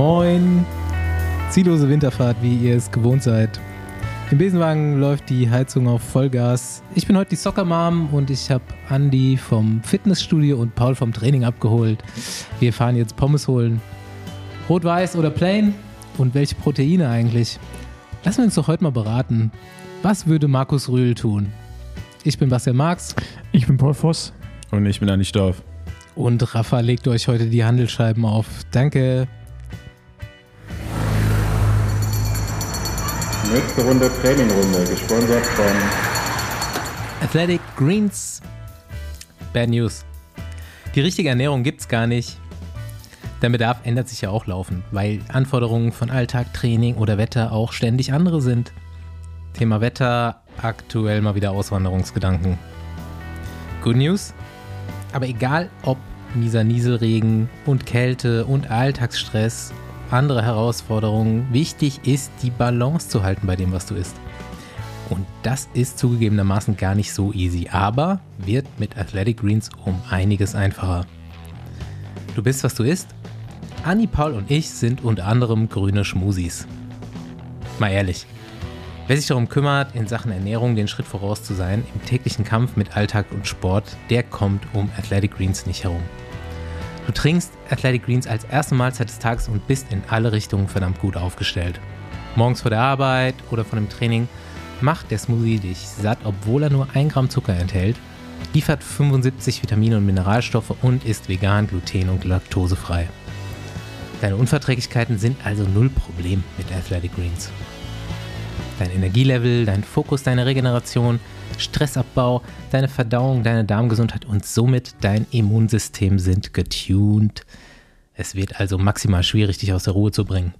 Moin. Ziellose Winterfahrt, wie ihr es gewohnt seid. Im Besenwagen läuft die Heizung auf Vollgas. Ich bin heute die Soccer Mom und ich habe Andy vom Fitnessstudio und Paul vom Training abgeholt. Wir fahren jetzt Pommes holen. Rot-Weiß oder Plain? Und welche Proteine eigentlich? Lassen wir uns doch heute mal beraten. Was würde Markus Rühl tun? Ich bin Bastian Marx. Ich bin Paul Voss. Und ich bin Andi Dorf. Und Rafa legt euch heute die Handelsscheiben auf. Danke. Nächste Runde Trainingrunde, gesponsert von Athletic Greens. Bad News. Die richtige Ernährung gibt's gar nicht. Der Bedarf ändert sich ja auch laufend, weil Anforderungen von Alltag, Training oder Wetter auch ständig andere sind. Thema Wetter, aktuell mal wieder Auswanderungsgedanken. Good News? Aber egal ob mieser Nieselregen und Kälte und Alltagsstress andere Herausforderungen. Wichtig ist, die Balance zu halten bei dem, was du isst. Und das ist zugegebenermaßen gar nicht so easy, aber wird mit Athletic Greens um einiges einfacher. Du bist, was du isst? Anni, Paul und ich sind unter anderem grüne Schmusis. Mal ehrlich, wer sich darum kümmert, in Sachen Ernährung den Schritt voraus zu sein, im täglichen Kampf mit Alltag und Sport, der kommt um Athletic Greens nicht herum. Du trinkst Athletic Greens als erste Mahlzeit des Tages und bist in alle Richtungen verdammt gut aufgestellt. Morgens vor der Arbeit oder vor dem Training macht der Smoothie dich satt, obwohl er nur 1 Gramm Zucker enthält, liefert 75 Vitamine und Mineralstoffe und ist vegan, gluten- und laktosefrei. Deine Unverträglichkeiten sind also null Problem mit Athletic Greens. Dein Energielevel, dein Fokus, deine Regeneration – Stressabbau, deine Verdauung, deine Darmgesundheit und somit dein Immunsystem sind getuned. Es wird also maximal schwierig, dich aus der Ruhe zu bringen.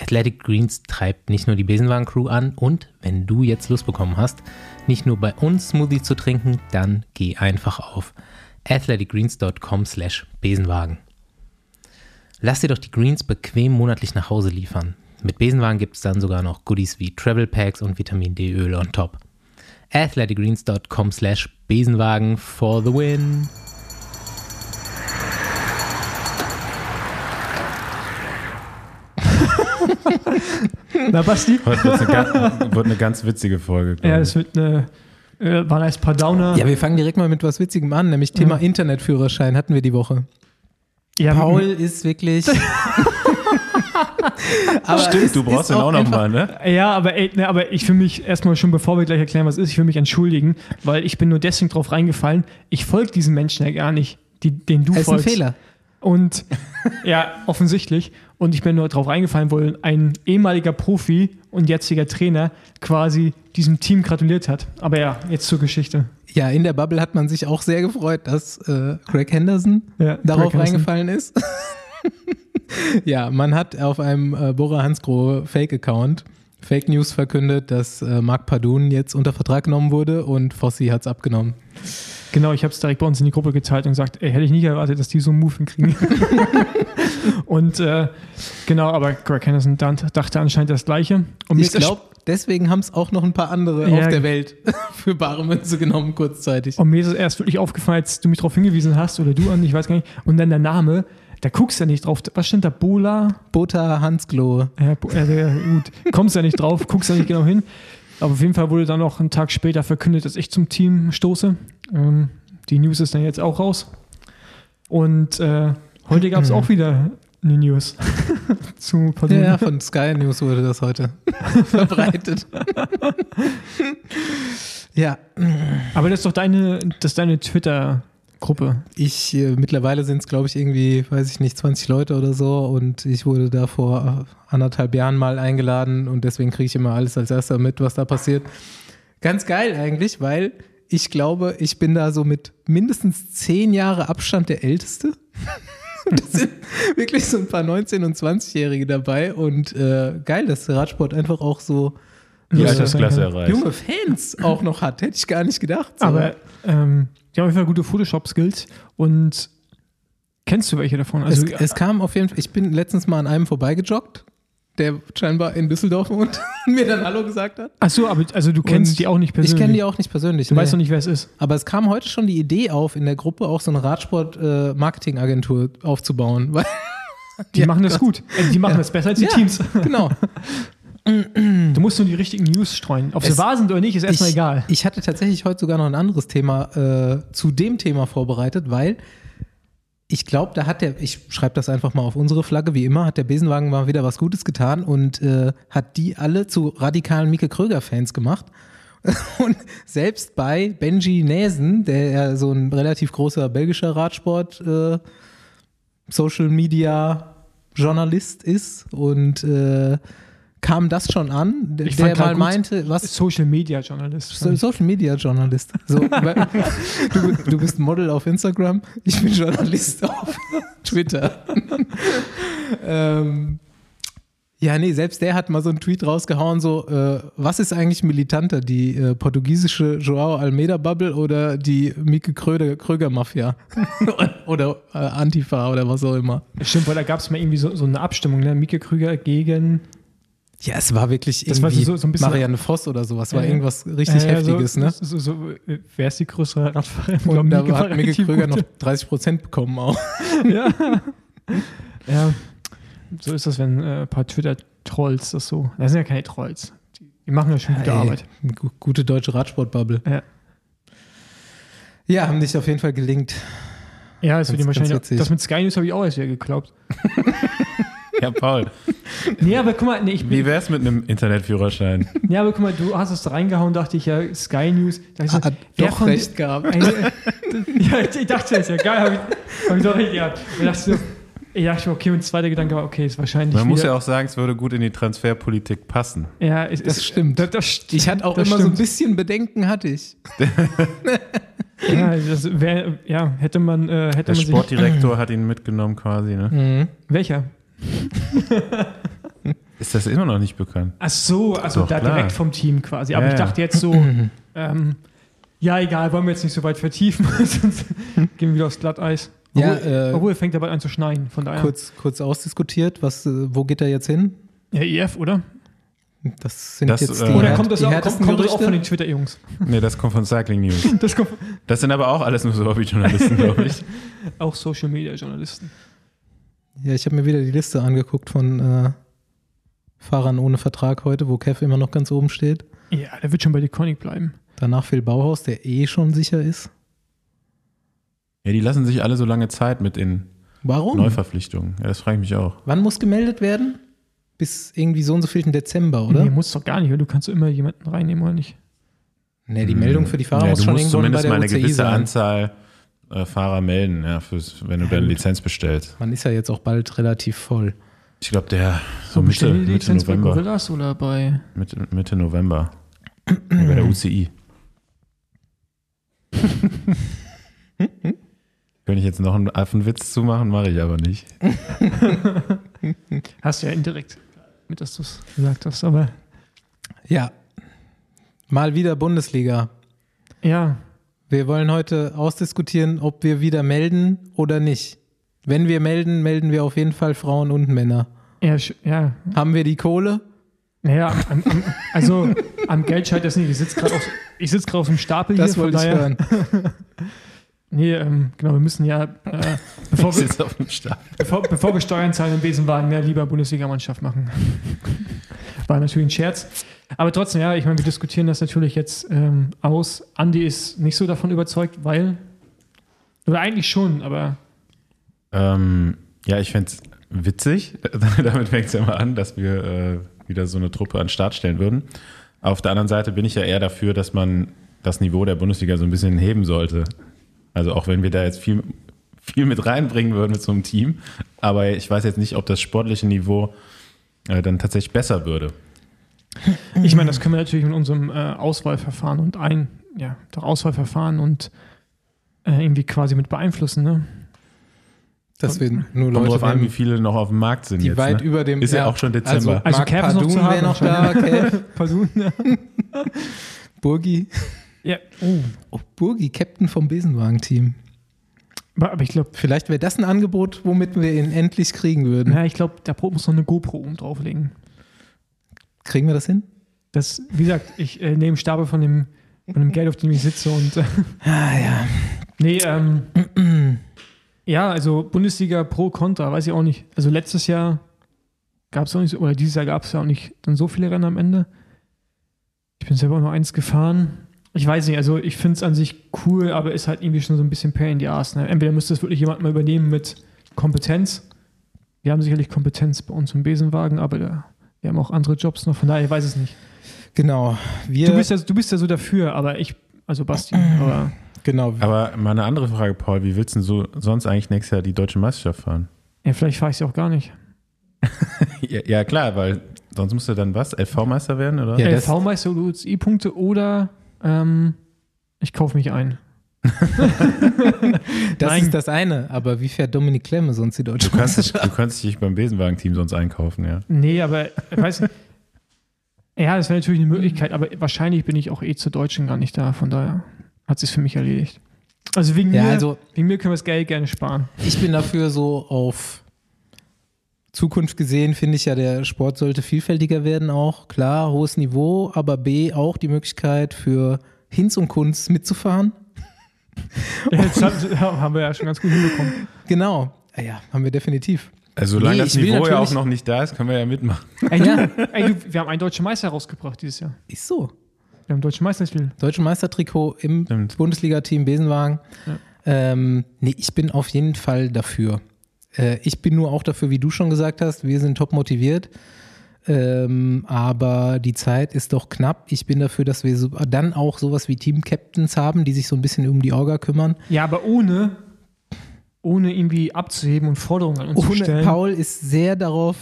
Athletic Greens treibt nicht nur die Besenwagen-Crew an und wenn du jetzt Lust bekommen hast, nicht nur bei uns Smoothie zu trinken, dann geh einfach auf athleticgreens.com slash Besenwagen. Lass dir doch die Greens bequem monatlich nach Hause liefern. Mit Besenwagen gibt es dann sogar noch Goodies wie Travel Packs und Vitamin D-Öl on top athleticgreens.com slash Besenwagen for the win. Na, Basti? Heute wird eine, wird eine ganz witzige Folge. Ja, es wird eine, äh, waren ein paar Downer. Ja, wir fangen direkt mal mit was Witzigem an, nämlich Thema ja. Internetführerschein hatten wir die Woche. Ja, Paul ist wirklich. aber Stimmt, du brauchst den auch nochmal, ne? Ja, aber, ey, ne, aber ich will mich erstmal schon, bevor wir gleich erklären, was ist, ich will mich entschuldigen, weil ich bin nur deswegen drauf reingefallen. Ich folge diesen Menschen ja gar nicht, die, den du das folgst. Das ist ein Fehler. Und ja, offensichtlich. Und ich bin nur drauf reingefallen, weil ein ehemaliger Profi und jetziger Trainer quasi diesem Team gratuliert hat. Aber ja, jetzt zur Geschichte. Ja, in der Bubble hat man sich auch sehr gefreut, dass äh, Craig Henderson ja, darauf Craig reingefallen ist. Ja, man hat auf einem äh, Bora Hansgrohe Fake-Account Fake News verkündet, dass äh, Marc Pardun jetzt unter Vertrag genommen wurde und Fossi hat es abgenommen. Genau, ich habe es direkt bei uns in die Gruppe geteilt und gesagt, ey, hätte ich nicht erwartet, dass die so einen Move hinkriegen. und äh, genau, aber Greg Henderson dachte anscheinend das Gleiche. Und ich glaube, deswegen haben es auch noch ein paar andere ja, auf der Welt für bare Münze genommen, kurzzeitig. Und mir ist es erst wirklich aufgefallen, als du mich darauf hingewiesen hast, oder du an, ich weiß gar nicht, und dann der Name, da guckst du ja nicht drauf. Was stimmt da? Bola? Bota Hansklo. Ja, ja, gut. Kommst ja nicht drauf, guckst ja nicht genau hin. Aber auf jeden Fall wurde dann noch einen Tag später verkündet, dass ich zum Team stoße. Ähm, die News ist dann jetzt auch raus. Und äh, heute gab es auch wieder eine News zu Personen. Ja, von Sky News wurde das heute verbreitet. ja. Aber das ist doch deine, das deine Twitter- Gruppe? Ich, äh, mittlerweile sind es, glaube ich, irgendwie, weiß ich nicht, 20 Leute oder so und ich wurde da vor anderthalb Jahren mal eingeladen und deswegen kriege ich immer alles als erster mit, was da passiert. Ganz geil eigentlich, weil ich glaube, ich bin da so mit mindestens zehn Jahre Abstand der Älteste. das sind wirklich so ein paar 19- und 20-Jährige dabei und äh, geil, dass der Radsport einfach auch so die Altersklasse erreicht. Junge Fans auch noch hat, hätte ich gar nicht gedacht. So. Aber ähm, die haben auf jeden Fall gute Photoshop-Skills und kennst du welche davon? Also, es, es, kam auf jeden Fall, ich bin letztens mal an einem vorbeigejoggt, der scheinbar in Düsseldorf wohnt und mir dann Hallo gesagt hat. Ach so, aber also du kennst und die auch nicht persönlich? Ich kenne die auch nicht persönlich. Du nee. weißt noch nicht, wer es ist. Aber es kam heute schon die Idee auf, in der Gruppe auch so eine Radsport-Marketing-Agentur äh, aufzubauen, weil Die Ja, machen das Gott. gut. Äh, Die machen Ja. das besser als die Ja. Teams. Genau. Du musst nur die richtigen News streuen. Ob sie wahr sind oder nicht, ist erstmal ich, egal. Ich hatte tatsächlich heute sogar noch ein anderes Thema äh, zu dem Thema vorbereitet, weil ich glaube, da hat der, ich schreibe das einfach mal auf unsere Flagge, wie immer, hat der Besenwagen mal wieder was Gutes getan und äh, hat die alle zu radikalen Mieke Kröger-Fans gemacht. Und selbst bei Benji Näsen, der ja so ein relativ großer belgischer Radsport äh, Social Media Journalist ist und äh, kam das schon an, Ich der mal meinte, was Social Media Journalist. so, Social Media Journalist. So, du, du bist Model auf Instagram, ich bin Journalist auf Twitter. ähm, ja, nee, selbst der hat mal so einen Tweet rausgehauen, so, äh, was ist eigentlich militanter, die äh, portugiesische Joao Almeida Bubble oder die Mieke Kröger, Kröger Mafia? oder äh, Antifa oder was auch immer. Stimmt, weil da gab es mal irgendwie so, so eine Abstimmung, ne? Mieke Krüger gegen. Ja, es war wirklich Das war irgendwie so- so ein bisschen- Marianne Voss oder sowas, war ja. irgendwas richtig Äh, Heftiges, so, ne? So, so, äh, wer ist die größere Radfahrerin? Und da hat Kröger gut. noch 30 Prozent bekommen auch. ja. ja, so ist das, wenn äh, ein paar Twitter-Trolls das so. Das sind ja keine Trolls. Die, machen ja schon gute Ey, Arbeit. gu- Gute deutsche Radsportbubble. Ja. Ja, haben dich auf jeden Fall gelingt. Ja, es wird ihm Ganz- wahrscheinlich. ganz. Das mit Sky News habe ich auch erst wieder geglaubt. Ja, Paul, Nee, aber guck mal, nee, ich wie wär's mit einem Internetführerschein? nee, aber guck mal, du hast es da reingehauen, dachte ich ja, Sky News. Da ich so, Hat wer doch von- recht gehabt. Eine, ja, ich, ich dachte, das ist ja geil, habe ich, hab ich doch recht gehabt. Und dachte so, ich dachte, okay, und zweiter Gedanke war, okay, ist wahrscheinlich. Man muss ja auch sagen, es würde gut in die Transferpolitik passen. Ja, es, Das es, stimmt. Das, das, st- Ich hatte auch das immer so ein stimmt. bisschen Bedenken, hatte ich. Ja, das wär, ja, hätte man, äh, hätte Der man sich. Sportdirektor hat ihn mitgenommen quasi. Ne? Mhm. Welcher? Ist das immer noch nicht bekannt? Ach so, also Doch, da klar. direkt vom Team quasi. Aber Ja, ich dachte jetzt so, ähm, ja, egal, wollen wir jetzt nicht so weit vertiefen, sonst gehen wir wieder aufs Glatteis. Ja, Obwohl, äh, obwohl fängt dabei an zu schneien, von daher. Kurz, kurz ausdiskutiert, was, äh, wo geht er jetzt hin? Ja, EF, oder? Das sind Das, jetzt äh, die, Oder kommt das, die auch, kommt, kommt das auch von den Twitter-Jungs? Nee, das kommt von Cycling News. Das kommt Das sind aber auch alles nur so Hobbyjournalisten, glaube ich. auch Social-Media-Journalisten. Ja, ich habe mir wieder die Liste angeguckt von äh, Fahrern ohne Vertrag heute, wo Kev immer noch ganz oben steht. Ja, der wird schon bei Deconic bleiben. Danach Phil Bauhaus, der eh schon sicher ist. Ja, die lassen sich alle so lange Zeit mit in Warum? Neuverpflichtungen. Ja, das frage ich mich auch. Wann muss gemeldet werden? Bis irgendwie so und so viel Dezember, oder? Nee, muss doch gar nicht, weil du kannst immer jemanden reinnehmen, oder nicht? Nee, die Meldung für die Fahrer ja, muss du schon musst irgendwo bei zumindest der mal eine UCI gewisse sein. Anzahl äh, Fahrer melden, ja, fürs, wenn du deine Lizenz bestellst. Man ist ja jetzt auch bald relativ voll. Ich glaube, der so Mitte, Mitte Lizenz bei November. Gorillas oder bei. Mitte, Mitte November. ja, bei der UCI. Könnte ich jetzt noch einen Affenwitz zumachen, mache ich aber nicht. Hast du ja indirekt, mit dass du es gesagt hast, aber. Ja. Mal wieder Bundesliga. Ja, Wir wollen heute ausdiskutieren, ob wir wieder melden oder nicht. Wenn wir melden, melden wir auf jeden Fall Frauen und Männer. ja, ja. Haben wir die Kohle? Naja, am, am, also am Geld scheitert es nicht. Ich sitze gerade auf, ich sitz auf dem Stapel Das hier, von wollte ich hören. Nee, ähm, genau, wir müssen ja, äh, bevor, Ich wir, sitze auf dem Stab. bevor, bevor wir Steuern zahlen im Besenwagen, ja, lieber Bundesligamannschaft machen. War natürlich ein Scherz. Aber trotzdem, ja, ich meine, wir diskutieren das natürlich jetzt ähm, aus. Andi ist nicht so davon überzeugt, weil. Oder eigentlich schon, aber Ähm, ja, ich fände es witzig. Damit fängt es ja mal an, dass wir äh, wieder so eine Truppe an den Start stellen würden. Auf der anderen Seite bin ich ja eher dafür, dass man das Niveau der Bundesliga so ein bisschen heben sollte. Also auch wenn wir da jetzt viel, viel mit reinbringen würden mit so einem Team. Aber ich weiß jetzt nicht, ob das sportliche Niveau äh, dann tatsächlich besser würde. Ich meine, das können wir natürlich mit unserem äh, Auswahlverfahren und ein, ja, doch Auswahlverfahren und äh, irgendwie quasi mit beeinflussen, ne? Dass wir nur Kommt Leute drauf an, wie viele noch auf dem Markt sind die jetzt. weit ne? über dem. Ist ja auch schon Dezember. Also, Also ist noch Pardun wäre noch da, Kev, Pardon, ja. Burgi. ja. Oh. Oh, Burgi, Captain vom Besenwagen-Team. Aber, aber ich glaube, Vielleicht wäre das ein Angebot, womit wir ihn endlich kriegen würden. ja, ich glaube, der Pro muss noch eine GoPro oben drauflegen. Kriegen wir das hin? Das, wie gesagt, ich äh, nehme Stapel von dem, von dem Geld, auf dem ich sitze und äh, Ah, ja. nee, ähm, Ja, also Bundesliga pro Contra, weiß ich auch nicht. Also letztes Jahr gab es auch nicht, so- oder dieses Jahr gab es ja auch nicht dann so viele Rennen am Ende. Ich bin selber nur eins gefahren. Ich weiß nicht, also ich finde es an sich cool, aber ist halt irgendwie schon so ein bisschen Pain in the Ass. Ne? Entweder müsste es wirklich jemand mal übernehmen mit Kompetenz. Wir haben sicherlich Kompetenz bei uns im Besenwagen, aber da, wir haben auch andere Jobs noch, von daher ich weiß es nicht. Genau. Wir, Du bist, ja, du bist ja so dafür, aber ich, also Basti, aber genau. Aber mal eine andere Frage, Paul. Wie willst du denn so sonst eigentlich nächstes Jahr die deutsche Meisterschaft fahren? ja, vielleicht fahre ich sie auch gar nicht. Ja, ja klar, weil sonst musst du dann was? LV-Meister werden, oder? Ja, LV-Meister oder UCI-Punkte oder ähm, ich kaufe mich ein. das Nein. ist das eine. Aber wie fährt Dominik Klemme sonst die deutsche Du kannst, Meisterschaft? du kannst dich beim Besenwagen-Team sonst einkaufen, ja. Nee, aber ich weiß nicht. Ja, das wäre natürlich eine Möglichkeit, aber wahrscheinlich bin ich auch eh zu Deutschen gar nicht da, von daher hat sich für mich erledigt. Also wegen, Ja, mir, also wegen mir können wir das Geld gerne sparen. ich bin dafür so auf Zukunft gesehen, finde ich ja, der Sport sollte vielfältiger werden auch. Klar, hohes Niveau, aber B, auch die Möglichkeit für Hinz und Kunst mitzufahren. Jetzt haben wir ja schon ganz gut hinbekommen. Genau. Ja, haben wir definitiv. Also solange Nee, das Niveau ja auch noch nicht da ist, können wir ja mitmachen. Ey, du, Ja. ey, du, wir haben einen deutschen Meister rausgebracht dieses Jahr. Ist so. Wir haben deutschen Meisterspiel. Deutsche Meistertrikot im. Bundesliga-Team Besenwagen. Ja. Ähm, nee, ich bin auf jeden Fall dafür. Äh, ich bin nur auch dafür, wie du schon gesagt hast, wir sind top motiviert. Ähm, aber die Zeit ist doch knapp. Ich bin dafür, dass wir so, dann auch sowas wie Team-Captains haben, die sich so ein bisschen um die Orga kümmern. Ja, aber ohne, ohne irgendwie abzuheben und Forderungen an uns zu Ohne stellen. Paul ist sehr darauf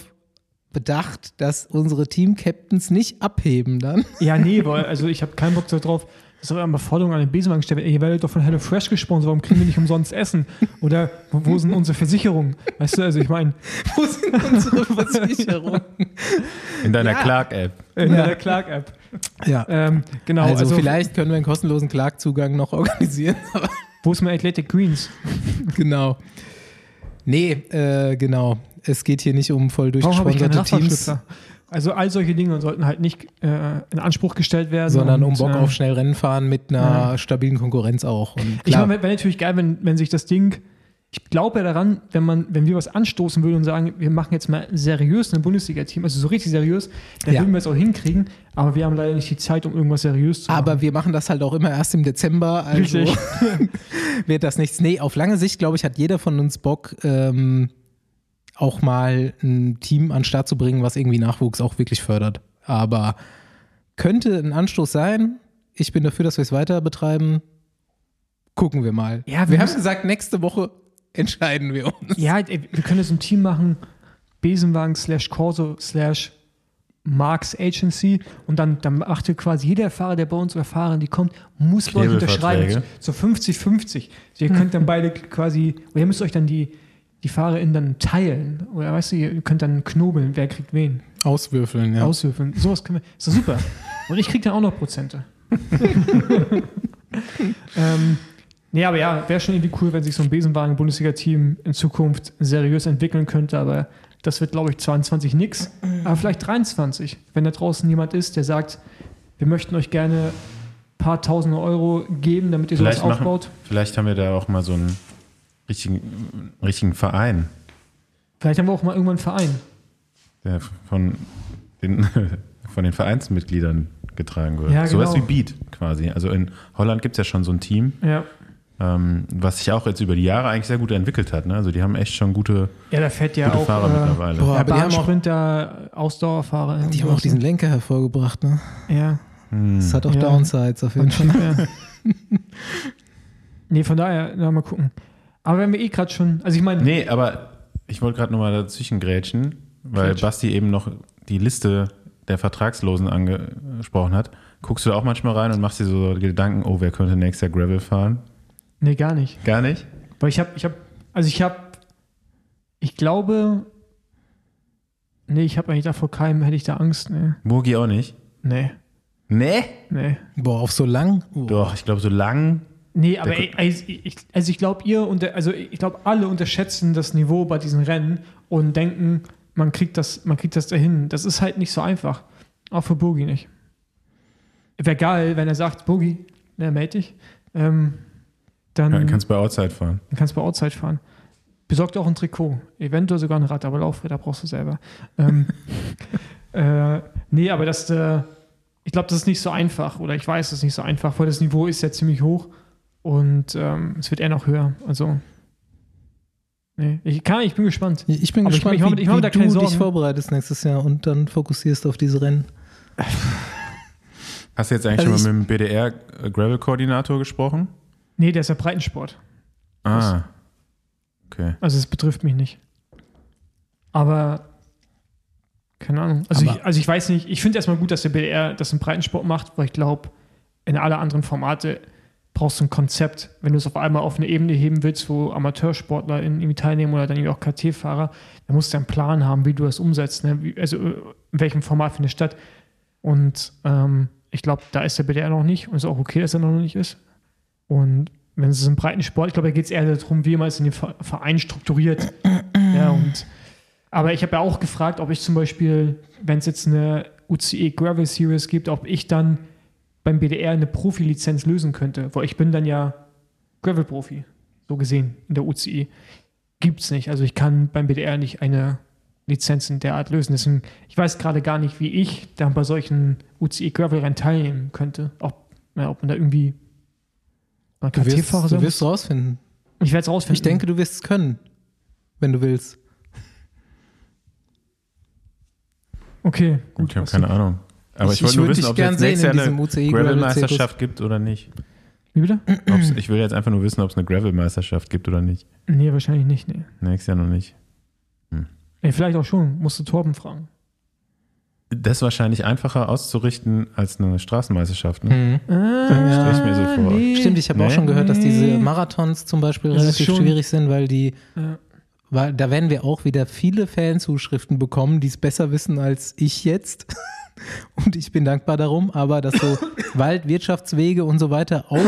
bedacht, dass unsere Team-Captains nicht abheben dann. Ja, nee, weil, also ich habe keinen Bock darauf, dass auch immer Forderungen an den Besenwagen gestellt werden. Ey, Ihr werdet doch von HelloFresh gesponsert, warum kriegen wir nicht umsonst Essen? Oder wo, wo sind unsere Versicherungen? Weißt du, also ich meine, Wo sind unsere Versicherungen? In deiner Ja. Clark-App. in Ja. der Clark-App. Ja. Ähm, genau, also, also, vielleicht können wir einen kostenlosen Clark-Zugang noch organisieren. Wo ist mein Athletic Greens? genau. Nee, äh, genau. Es geht hier nicht um voll durchgesponserte Teams? Also all solche Dinge sollten halt nicht äh, in Anspruch gestellt werden. sondern um und, Bock äh, auf schnell Rennen fahren mit einer Ja. stabilen Konkurrenz auch. Ich meine, wäre natürlich geil, wenn, wenn sich das Ding. Ich glaube daran, wenn man, wenn wir was anstoßen würden und sagen, wir machen jetzt mal seriös ein Bundesliga-Team, also so richtig seriös, dann Ja. würden wir es auch hinkriegen, aber wir haben leider nicht die Zeit, um irgendwas seriös zu machen. aber wir machen das halt auch immer erst im Dezember, also Richtig. wird das nichts. Nee, auf lange Sicht, glaube ich, hat jeder von uns Bock, ähm, auch mal ein Team an den Start zu bringen, was irgendwie Nachwuchs auch wirklich fördert. Aber könnte ein Anstoß sein. Ich bin dafür, dass wir es weiter betreiben. Gucken wir mal. Ja, wir wir haben gesagt, nächste Woche entscheiden wir uns. Ja, ey, wir können jetzt ein Team machen, Besenwagen slash Corso slash Marks Agency und dann, dann macht ihr quasi jeder Fahrer, der bei uns oder Fahrerin, die kommt, muss bei euch unterschreiben. So 50-50. Also ihr könnt dann beide quasi, oder ihr müsst euch dann die, die FahrerInnen dann teilen. Oder weißt du, ihr könnt dann knobeln, wer kriegt wen. Auswürfeln, ja. Aushöfeln. Sowas können wir. Ist doch super. Und ich krieg dann auch noch Prozente. ähm, nee, aber ja, wäre schon irgendwie cool, wenn sich so ein Besenwagen-Bundesliga-Team in Zukunft seriös entwickeln könnte, aber das wird, glaube ich, 22 nix. Aber vielleicht 23, wenn da draußen jemand ist, der sagt, wir möchten euch gerne ein paar tausende Euro geben, damit ihr sowas Vielleicht, machen, aufbaut. vielleicht haben wir da auch mal so einen richtigen, richtigen Verein, Vielleicht haben wir auch mal irgendwann einen Verein. der von den, von den Vereinsmitgliedern getragen wird. Ja, Sowas wie genau. Beat quasi. Also in Holland gibt es ja schon so ein Team, Ja. Ähm, was sich auch jetzt über die Jahre eigentlich sehr gut entwickelt hat. Ne? Also die haben echt schon gute, Ja, da fährt ja gute auch Fahrer äh, mittlerweile. Boah, ja, aber die haben auch, Ausdauerfahrer. und die haben auch diesen Lenker hervorgebracht, ne? ne? Ja. Hm. Das hat auch Ja. Downsides auf jeden Fall. ja. nee, von daher, na, mal gucken. Aber wenn wir eh gerade schon, also ich meine, Nee, aber ich wollte gerade nochmal dazwischen grätschen, weil Grätsch. Basti eben noch die Liste der Vertragslosen angesprochen hat. Guckst du da auch manchmal rein und machst dir so Gedanken, oh, wer könnte nächstes Jahr Gravel fahren? Nee, gar nicht. Gar nicht? Weil ich habe, ich habe, also ich habe, ich glaube, nee, ich habe eigentlich davor keinem, hätte ich da Angst, nee. Burgi auch nicht? Nee, Nee? nee. Boah, auf so lang? Oh. Doch, ich glaube, so lang. Nee, aber ey, also ich, also ich glaube, ihr und also ich glaube, alle unterschätzen das Niveau bei diesen Rennen und denken, man kriegt das, man kriegt das dahin. Das ist halt nicht so einfach. Auch für Bogi nicht. Wäre geil, wenn er sagt, Bogi, ne, melde dich. Ähm, dann Ja, kannst bei Outside fahren. dann kannst du bei Outside fahren. besorge dir auch ein Trikot. Eventuell sogar ein Rad, aber Laufräder brauchst du selber. ähm, äh, nee, aber das, äh, ich glaube, das ist nicht so einfach. Oder ich weiß, das ist nicht so einfach, weil das Niveau ist ja ziemlich hoch. Und ähm, es wird eher noch höher. Also, nee, ich, kann, ich bin gespannt. Ich bin Aber ich- gespannt, ich wie, ich mach mir wie da du keine dich Sorgen. vorbereitest nächstes Jahr und dann fokussierst auf diese Rennen. Hast du jetzt eigentlich Also schon mal mit dem BDR-Gravel-Koordinator gesprochen? Nee, der ist ja Breitensport. Ah. Okay. Also, es betrifft mich nicht. Aber, keine Ahnung. Also, Aber- ich, also ich weiß nicht. Ich finde erstmal gut, dass der BDR das im Breitensport macht, weil ich glaube, in alle anderen Formate brauchst du ein Konzept. Wenn du es auf einmal auf eine Ebene heben willst, wo Amateursportler in, irgendwie teilnehmen oder dann irgendwie auch KT-Fahrer, dann musst du einen Plan haben, wie du das umsetzt. Ne? Wie, also in welchem Format findet statt. Und ähm, ich glaube, da ist der BDR noch nicht und es ist auch okay, dass er noch nicht ist. Und wenn es im breiten Sport, ich glaube, da geht es eher darum, wie man es in den Ver- Verein strukturiert. ja, und, aber ich habe ja auch gefragt, ob ich zum Beispiel, wenn es jetzt eine UCE Gravel Series gibt, ob ich dann beim BDR eine Profilizenz lösen könnte. Weil ich bin dann ja Gravel-Profi, so gesehen, in der UCE. Gibt es nicht. Also ich kann beim BDR nicht eine Lizenz in der Art lösen. Deswegen, ich weiß gerade gar nicht, wie ich dann bei solchen UCE Gravel-Rennen teilnehmen könnte. Ob, ja, ob man da irgendwie Du wirst, KT-Fahrer du wirst rausfinden. Ich werde es rausfinden. Ich denke, du wirst es können, wenn du willst. Okay, gut. ich habe keine Ahnung. Aber ich, Ich- wollte ich nur wissen, ob es jetzt nächstes Jahr in eine. Gravel-Meisterschaft gibt oder nicht. Wie bitte? Ob's, ich will jetzt einfach nur wissen, ob es eine Gravel-Meisterschaft gibt oder nicht. Nee, wahrscheinlich nicht. Nee. Nächstes Jahr noch nicht. nee vielleicht auch schon. Musst du Torben fragen. Das ist wahrscheinlich einfacher auszurichten als eine Straßenmeisterschaft. Ne? Mhm. Ah, stell ich mir so vor. Stimmt, ich habe auch Nee. schon gehört, dass diese Nee. Marathons zum Beispiel Das relativ schwierig sind, weil die, Ja. weil da werden wir auch wieder viele Fanzuschriften bekommen, die es besser wissen als ich jetzt. Und ich bin dankbar darum, aber dass so Waldwirtschaftswege und so weiter auch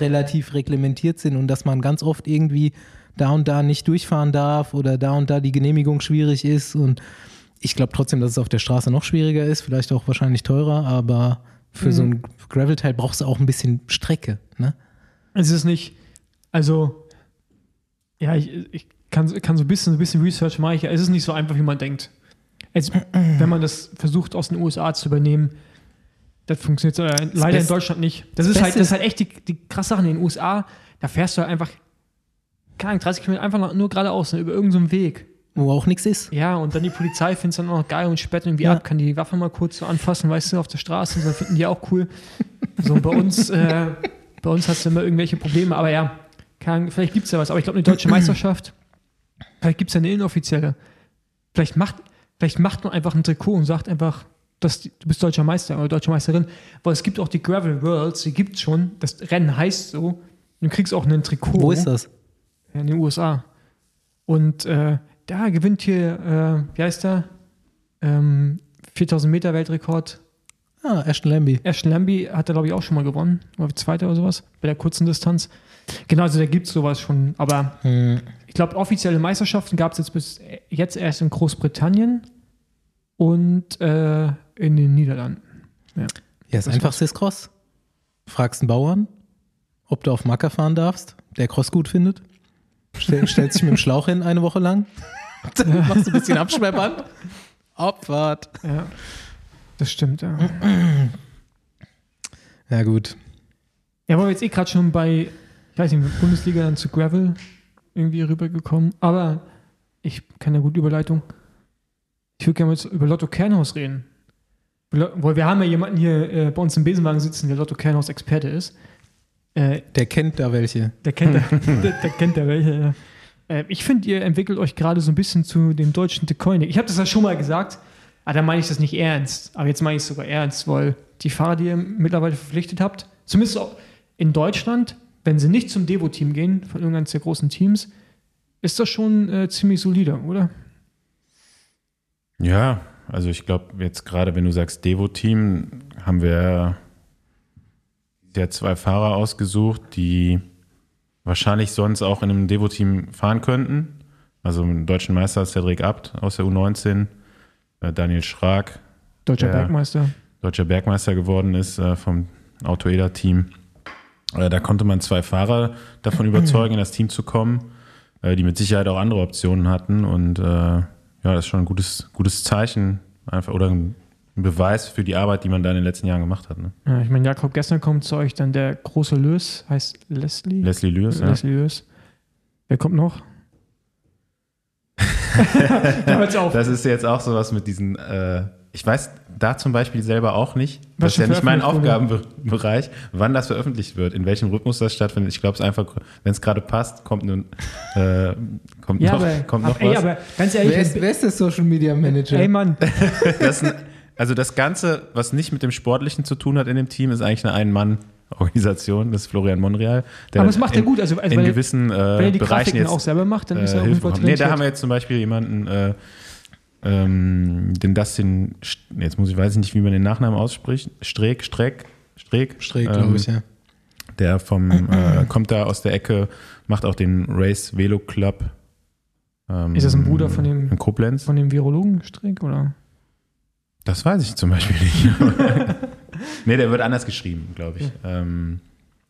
relativ reglementiert sind und dass man ganz oft irgendwie da und da nicht durchfahren darf oder da und da die Genehmigung schwierig ist. Und ich glaube trotzdem, dass es auf der Straße noch schwieriger ist, vielleicht auch wahrscheinlich teurer, aber für so ein Gravel-Teil brauchst du auch ein bisschen Strecke. Ne? Es ist nicht, also, ja, ich, ich kann, kann so ein bisschen, so ein bisschen Research mache ich. ja. Es ist nicht so einfach, wie man denkt. Es, wenn man das versucht, aus den USA zu übernehmen, das funktioniert äh, leider in Beste- Deutschland nicht. Das, ist Beste halt, das ist- ist halt echt die, die krasse Sache in den USA. Da fährst du halt einfach, keine Ahnung, 30 Kilometer einfach nur geradeaus, ne, über irgendeinen Weg. Wo auch nichts ist. Ja, und dann die Polizei findet es dann auch noch geil und sperrt irgendwie Ja. ab, kann die Waffe mal kurz so anfassen, weißt du, auf der Straße, so finden die auch cool. So, bei uns, äh, bei uns hast du immer irgendwelche Probleme, aber ja, kann, vielleicht gibt es ja was, aber ich glaube, eine deutsche Meisterschaft, vielleicht gibt es ja eine inoffizielle. Vielleicht macht, vielleicht macht man einfach ein Trikot und sagt einfach, dass du bist deutscher Meister oder deutsche Meisterin, weil es gibt auch die Gravel Worlds, die gibt es schon, das Rennen heißt so, du kriegst auch ein Trikot. Wo ist das? Ja, in den USA. Und äh, da gewinnt hier, äh, wie heißt der? Ähm, 4000 Meter Weltrekord. Ah, Ashton Lambie. Ashton Lambie hat er, glaube ich, auch schon mal gewonnen. War Zweiter oder sowas. Bei der kurzen Distanz. Genau, also da gibt es sowas schon. Aber Hm. ich glaube, offizielle Meisterschaften gab es jetzt bis jetzt erst in Großbritannien und äh, in den Niederlanden. Ja, ist Das einfach Sis Cross. Fragst einen Bauern, ob du auf Macker fahren darfst, der Cross gut findet. Stell, stellst dich mit dem Schlauch hin eine Woche lang. Dann machst du ein bisschen Abschmeppern. Abfahrt. Ja, das stimmt. Ja. Ja, gut. Ja, wir jetzt eh gerade schon bei, ich weiß nicht, Bundesliga dann zu Gravel irgendwie rübergekommen. Aber ich kann ja gut Überleitung. Ich würde gerne mal über Lotto Kernhaus reden. Weil wir haben ja jemanden hier äh, bei uns im Besenwagen sitzen, der Lotto Kernhaus Experte ist. Äh, Der kennt da welche. der kennt da, der, der kennt da welche. Ja. Äh, ich finde, ihr entwickelt euch gerade so ein bisschen zu dem deutschen Decoining. Ich habe das ja schon mal gesagt, aber da meine ich das nicht ernst. Aber jetzt meine ich es sogar ernst, weil die Fahrer, die ihr mittlerweile verpflichtet habt, zumindest auch in Deutschland, wenn sie nicht zum Devo-Team gehen, von irgendeinem der großen Teams, ist das schon äh, ziemlich solide, oder? Ja, also ich glaube, jetzt gerade wenn du sagst Devo-Team, haben wir ja zwei Fahrer ausgesucht, die wahrscheinlich sonst auch in einem Devo-Team fahren könnten. Also im deutschen Meister ist Cedric Abt aus der U19, äh, Daniel Schrag, Deutscher. Bergmeister. deutscher Bergmeister geworden ist äh, vom Autoeda-Team. Äh, da konnte man zwei Fahrer davon überzeugen, in das Team zu kommen. die mit Sicherheit auch andere Optionen hatten. Und ja, das ist schon ein gutes, gutes Zeichen einfach oder ein Beweis für die Arbeit, die man da in den letzten Jahren gemacht hat. Ne? Ja, ich meine, Jakob, gestern kommt zu euch dann der große Lös, heißt Leslie? Leslie Lewis, ja. Leslie Lös. Wer kommt noch? Das ist jetzt auch sowas mit diesen, äh, ich weiß da zum Beispiel selber auch nicht, Was das ist ja nicht mein Aufgabenbereich, wann das veröffentlicht wird, in welchem Rhythmus das stattfindet. Ich glaube es einfach, wenn es gerade passt, kommt, nun, äh, kommt ja, noch, aber, kommt aber, noch ey, was. aber ganz ehrlich, Wer ist, wer ist der Social Media Manager? ey Mann, Das, also das Ganze, was nicht mit dem Sportlichen zu tun hat in dem Team, ist eigentlich eine Ein-Mann-Organisation, das ist Florian Monreal. Der aber es macht er in, gut. Also, also in wenn, er, gewissen äh, wenn er die Bereichen Grafiken jetzt auch selber macht, dann ist äh, er auf jeden Hilfe haben. Nee, da haben wir jetzt zum Beispiel jemanden, äh, ähm, den Dustin, St- jetzt muss ich, weiß ich nicht, wie man den Nachnamen ausspricht, Streeck, Streck, Streeck, Schräg, ähm, glaube ich, ja. Der vom, äh, kommt da aus der Ecke, macht auch den Race Velo Club. Ähm, Ist das ein Bruder von dem- In Koblenz? Von dem Virologen Strick, oder? Das weiß ich zum Beispiel nicht. nee, der wird anders geschrieben, glaube ich. Ähm,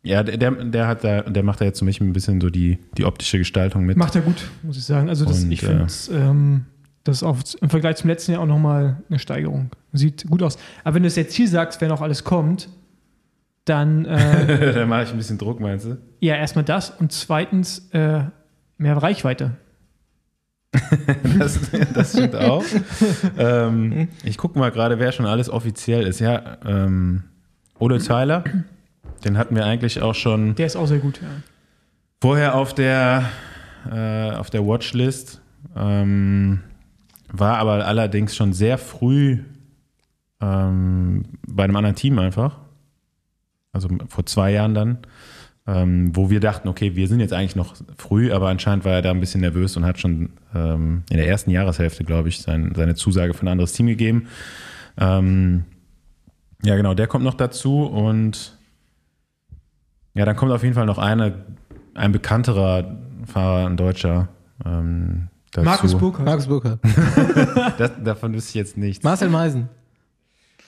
ja, der, der, hat da, der macht da jetzt für mich ein bisschen so die, die optische Gestaltung mit. Macht er gut, muss ich sagen. Also das, Und, ich äh, finde, ähm, das ist auch im Vergleich zum letzten Jahr auch nochmal eine Steigerung. Sieht gut aus. Aber wenn du es jetzt hier sagst, wer noch alles kommt, dann äh, da mache ich ein bisschen Druck, meinst du? ja erstmal das und zweitens äh, mehr Reichweite. Das, das stimmt auch. ähm, ich gucke mal gerade, wer schon alles offiziell ist. Ja, ähm, Ole Tyler, den hatten wir eigentlich auch schon Der ist auch sehr gut, ja. vorher auf der, äh, auf der Watchlist. Ähm, war aber allerdings schon sehr früh ähm, bei einem anderen Team einfach. Also vor zwei Jahren dann. Ähm, wo wir dachten, okay, wir sind jetzt eigentlich noch früh, aber anscheinend war er da ein bisschen nervös und hat schon ähm, in der ersten Jahreshälfte, glaube ich, sein, seine Zusage für ein anderes Team gegeben. Ähm, ja, genau, der kommt noch dazu und ja, dann kommt auf jeden Fall noch eine, ein bekannterer Fahrer, ein Deutscher. Ähm, dazu. Markus Burkhardt. Markus Burkhardt. Das, davon wüsste ich jetzt nichts. Marcel Meisen.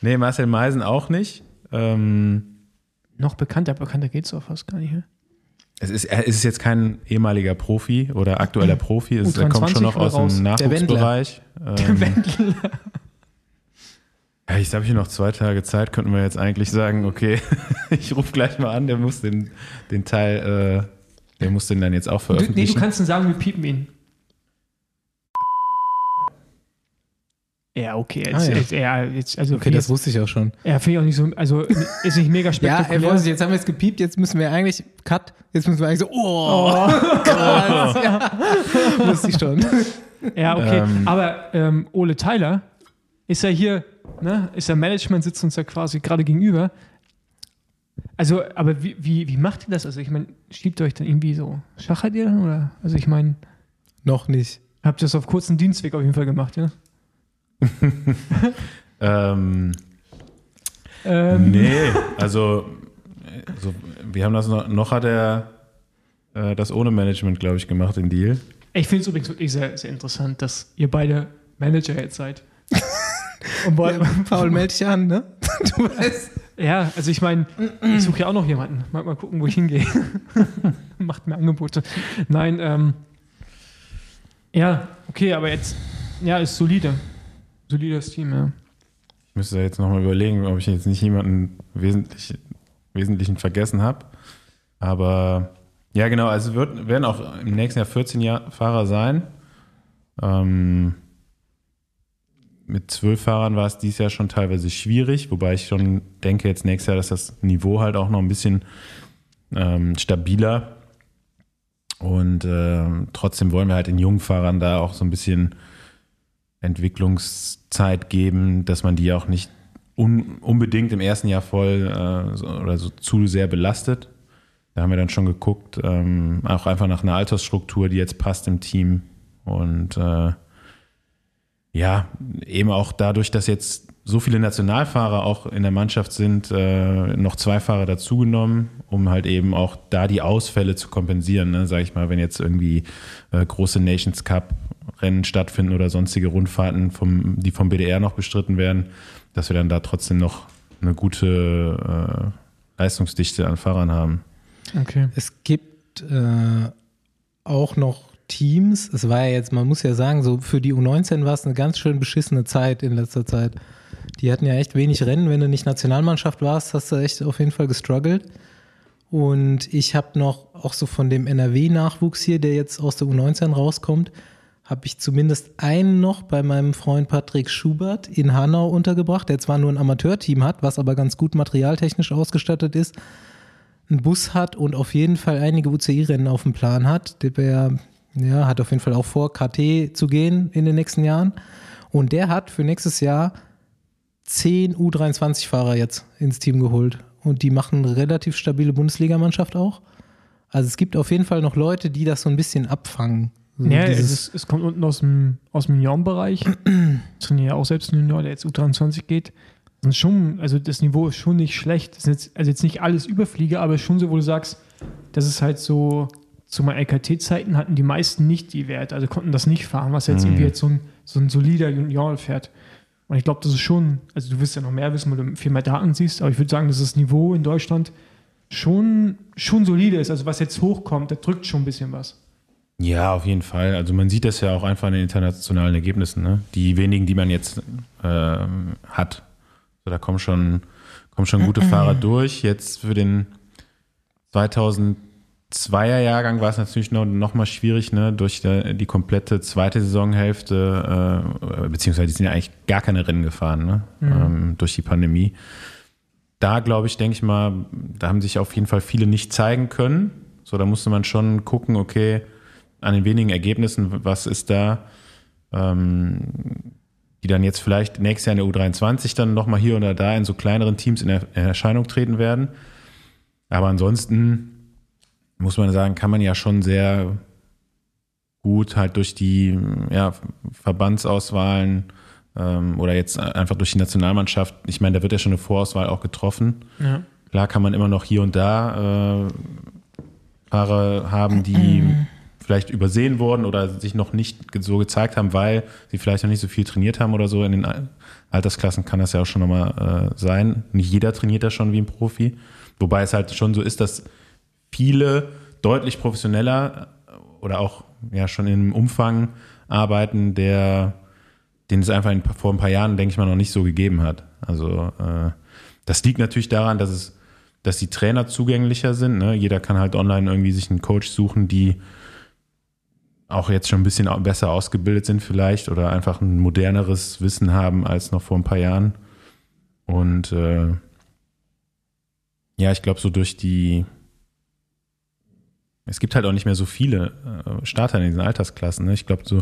Nee, Marcel Meisen auch nicht. Ähm, Noch bekannter, bekannter geht's doch fast gar nicht. Ja? es, ist, er ist jetzt kein ehemaliger Profi oder aktueller Profi. Es, er kommt schon noch U23 aus raus. dem Der Wendler. Nachwuchsbereich. Ähm, ja, ich habe hier noch zwei Tage Zeit, könnten wir jetzt eigentlich sagen, okay, ich rufe gleich mal an, der muss den, den Teil, äh, der muss den dann jetzt auch Du, nee, veröffentlichen. du kannst ihn sagen, wir piepen ihn. Ja, okay. Jetzt, Ah, ja. Jetzt, ja, jetzt, also Okay, das ich, wusste ich auch schon. ja, finde ich auch nicht so, also ist nicht mega Ja, spektakulär. ey, Vorsicht, jetzt haben wir es gepiept, jetzt müssen wir eigentlich, Cut, jetzt müssen wir eigentlich so, oh, krass, ja, wusste ich schon. Ja, okay. Ähm. Aber ähm, Ole Tyler ist ja hier, ne, ist ja Management, sitzt uns ja quasi gerade gegenüber. Also, aber wie, wie, wie macht ihr das? Also, ich meine, schiebt ihr euch dann irgendwie so, schachert ihr dann? Oder? Also, ich meine, Noch nicht. habt ihr das auf kurzen Dienstweg auf jeden Fall gemacht, ja? Ähm, Ähm, nee, also, so, wir haben das noch, noch hat er äh, das ohne Management, glaube ich, gemacht, den Deal. Ich finde es übrigens wirklich sehr, sehr interessant, dass ihr beide Manager jetzt seid. Und Ja, wollt, Paul, melde dich an, ne? Du weißt. ja, also ich meine, ich suche ja auch noch jemanden. Mal, mal gucken, wo ich hingehe. Macht mir Angebote. Nein, ähm, ja, okay, aber jetzt, ja, ist solide. Solides Team, ja. Ich müsste da jetzt nochmal überlegen, ob ich jetzt nicht jemanden wesentlich, Wesentlichen vergessen habe. Aber ja, genau, also werden auch im nächsten Jahr 14 Jahr Fahrer sein. Ähm, mit zwölf Fahrern war es dieses Jahr schon teilweise schwierig, wobei ich schon denke, jetzt nächstes Jahr, dass das Niveau halt auch noch ein bisschen ähm, stabiler. Und ähm, trotzdem wollen wir halt den jungen Fahrern da auch so ein bisschen Entwicklungszeit geben, dass man die auch nicht un unbedingt im ersten Jahr voll äh, so, oder so zu sehr belastet. Da haben wir dann schon geguckt, ähm, auch einfach nach einer Altersstruktur, die jetzt passt im Team. Und äh, ja, eben auch dadurch, dass jetzt so viele Nationalfahrer auch in der Mannschaft sind, äh, noch zwei Fahrer dazugenommen, um halt eben auch da die Ausfälle zu kompensieren. Ne? Sag ich mal, wenn jetzt irgendwie äh, große Nations Cup Rennen stattfinden oder sonstige Rundfahrten, vom, die vom BDR noch bestritten werden, dass wir dann da trotzdem noch eine gute äh, Leistungsdichte an Fahrern haben. Okay. Es gibt äh, auch noch Teams. Es war ja jetzt, man muss ja sagen, so für die U19 war es eine ganz schön beschissene Zeit in letzter Zeit. Die hatten ja echt wenig Rennen. Wenn du nicht Nationalmannschaft warst, hast du echt auf jeden Fall gestruggelt. Und ich habe noch auch so von dem NRW-Nachwuchs hier, der jetzt aus der U19 rauskommt, habe ich zumindest einen noch bei meinem Freund Patrick Schubert in Hanau untergebracht, der zwar nur ein Amateurteam hat, was aber ganz gut materialtechnisch ausgestattet ist, einen Bus hat und auf jeden Fall einige UCI-Rennen auf dem Plan hat. Der ja, hat auf jeden Fall auch vor, KT zu gehen in den nächsten Jahren. Und der hat für nächstes Jahr zehn U23-Fahrer jetzt ins Team geholt. Und die machen eine relativ stabile Bundesligamannschaft auch. Also es gibt auf jeden Fall noch Leute, die das so ein bisschen abfangen. So ja, es, es kommt unten aus dem, aus dem Juniorenbereich. Ich trainiere ja auch selbst einen Junior, der jetzt U23 geht. Und schon, also das Niveau ist schon nicht schlecht. Jetzt, also jetzt nicht alles Überflieger, aber schon so, wo du sagst, das ist halt so, zu meinen LKT-Zeiten hatten die meisten nicht die Werte, also konnten das nicht fahren, was jetzt irgendwie jetzt so ein, so ein solider Junior fährt. Und ich glaube, das ist schon, also du wirst ja noch mehr wissen, weil du viel mehr Daten siehst, aber ich würde sagen, dass das Niveau in Deutschland schon, schon solide ist. Also was jetzt hochkommt, da drückt schon ein bisschen was. Ja, auf jeden Fall. Also man sieht das ja auch einfach in den internationalen Ergebnissen. Ne? Die wenigen, die man jetzt ähm, hat. So, da kommen schon, kommen schon gute Fahrer durch. Jetzt für den 2002er Jahrgang war es natürlich noch, noch mal schwierig, ne? durch die, die komplette zweite Saisonhälfte, äh, beziehungsweise die sind ja eigentlich gar keine Rennen gefahren, ne? ähm, durch die Pandemie. Da glaube ich, denke ich mal, da haben sich auf jeden Fall viele nicht zeigen können. So, da musste man schon gucken, okay, an den wenigen Ergebnissen, was ist da, ähm, die dann jetzt vielleicht nächstes Jahr in der U23 dann nochmal hier oder da in so kleineren Teams in, er in Erscheinung treten werden. Aber ansonsten muss man sagen, kann man ja schon sehr gut halt durch die ja, Verbandsauswahlen ähm, oder jetzt einfach durch die Nationalmannschaft, ich meine, da wird ja schon eine Vorauswahl auch getroffen. Ja. Klar kann man immer noch hier und da äh, Fahrer haben, die vielleicht übersehen wurden oder sich noch nicht so gezeigt haben, weil sie vielleicht noch nicht so viel trainiert haben oder so. In den Al- Altersklassen kann das ja auch schon nochmal äh, sein. Nicht jeder trainiert da schon wie ein Profi. Wobei es halt schon so ist, dass viele deutlich professioneller oder auch ja schon im Umfang arbeiten, der den es einfach in, vor ein paar Jahren, denke ich mal, noch nicht so gegeben hat. Also äh, das liegt natürlich daran, dass es, dass die Trainer zugänglicher sind. Ne? Jeder kann halt online irgendwie sich einen Coach suchen, die auch jetzt schon ein bisschen besser ausgebildet sind vielleicht oder einfach ein moderneres Wissen haben als noch vor ein paar Jahren. Und äh, ja, ich glaube, so durch die es gibt halt auch nicht mehr so viele äh, Starter in diesen Altersklassen. Ne? Ich glaube, so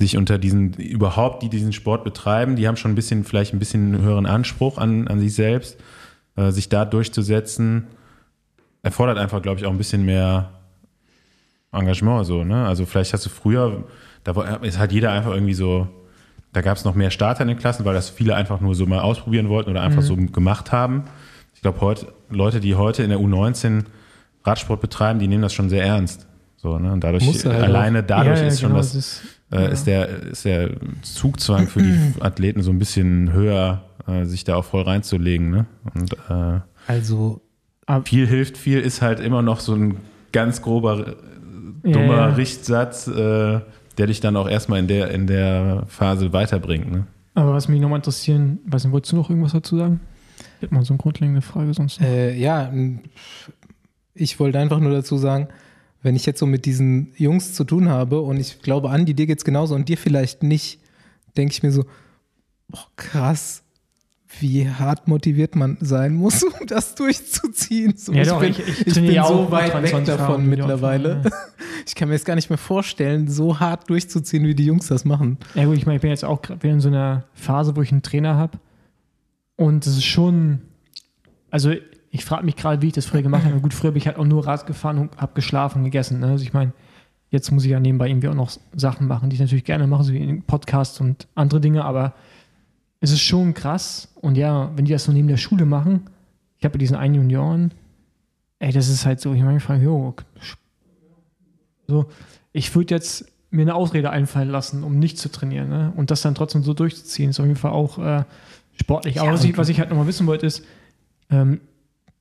sich unter diesen, überhaupt, die diesen Sport betreiben, die haben schon ein bisschen, vielleicht ein bisschen höheren Anspruch an, an sich selbst. Äh, sich da durchzusetzen, erfordert einfach, glaube ich, auch ein bisschen mehr Engagement. So, ne? Also vielleicht hast du früher, da ist halt jeder einfach irgendwie so, da gab es noch mehr Starter in den Klassen, weil das viele einfach nur so mal ausprobieren wollten oder einfach so gemacht haben. Ich glaube, heute, Leute, die heute in der U19 Radsport betreiben, die nehmen das schon sehr ernst. So, ne? Und dadurch, halt alleine dadurch Ja, ja, ist schon genau, das, das ist- äh, ist, der, ist der Zugzwang für die Athleten so ein bisschen höher, äh, sich da auch voll reinzulegen. Ne? Und äh, Also viel hilft viel ist halt immer noch so ein ganz grober, dummer Ja, ja. Richtsatz, äh, der dich dann auch erstmal in der, in der Phase weiterbringt. Ne? Aber was mich nochmal interessieren, weiß nicht, wolltest du noch irgendwas dazu sagen? Ich hätte mal so eine grundlegende Frage sonst noch. Äh, ja, ich wollte einfach nur dazu sagen, wenn ich jetzt so mit diesen Jungs zu tun habe und ich glaube, Andi, dir geht's genauso und dir vielleicht nicht, denke ich mir so, boah, krass, wie hart motiviert man sein muss, um das durchzuziehen. So, Ja, ich doch, bin, ich- ich ich bin ja so weit weg 23 davon mittlerweile. Juniorenfahrer, Ich kann mir jetzt gar nicht mehr vorstellen, so hart durchzuziehen, wie die Jungs das machen. Ja gut, ich meine, ich bin jetzt auch gerade wieder in so einer Phase, wo ich einen Trainer habe. Und das ist schon, also ich frage mich gerade, wie ich das früher gemacht habe. Gut, früher bin ich halt auch nur Rad gefahren und habe geschlafen und gegessen. Ne? Also ich meine, jetzt muss ich ja nebenbei irgendwie auch noch Sachen machen, die ich natürlich gerne mache, so wie Podcasts und andere Dinge, aber es ist schon krass. Und ja, wenn die das so neben der Schule machen, ich habe ja diesen einen Junioren, ey, das ist halt so, ich meine, ich frage, jo, so, ich würde jetzt mir eine Ausrede einfallen lassen, um nicht zu trainieren. Ne? Und das dann trotzdem so durchzuziehen, ist auf jeden Fall auch äh, sportlich. Aber Ja, was, ich, was ich halt nochmal wissen wollte, ist, ähm,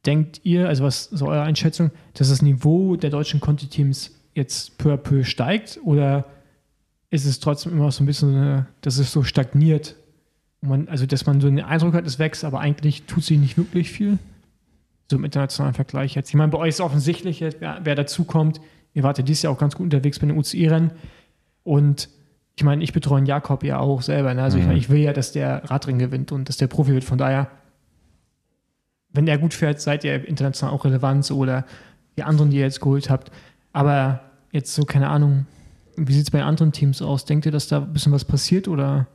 denkt ihr, also was ist eure Einschätzung, dass das Niveau der deutschen Conti-Teams jetzt peu à peu steigt oder ist es trotzdem immer so ein bisschen, dass es so stagniert? Man, also, dass man so den Eindruck hat, es wächst, aber eigentlich tut sie nicht wirklich viel. So im internationalen Vergleich jetzt. Ich meine, bei euch ist offensichtlich, wer, wer dazukommt. Ihr wart ja dieses Jahr auch ganz gut unterwegs bei den UCI-Rennen. Und ich meine, ich betreue Jakob ja auch selber. Ne? Also ich, meine, ich will ja, dass der Radring gewinnt und dass der Profi wird. Von daher, wenn er gut fährt, seid ihr international auch relevant oder die anderen, die ihr jetzt geholt habt. Aber jetzt so, keine Ahnung, wie sieht es bei anderen Teams aus? Denkt ihr, dass da ein bisschen was passiert oder?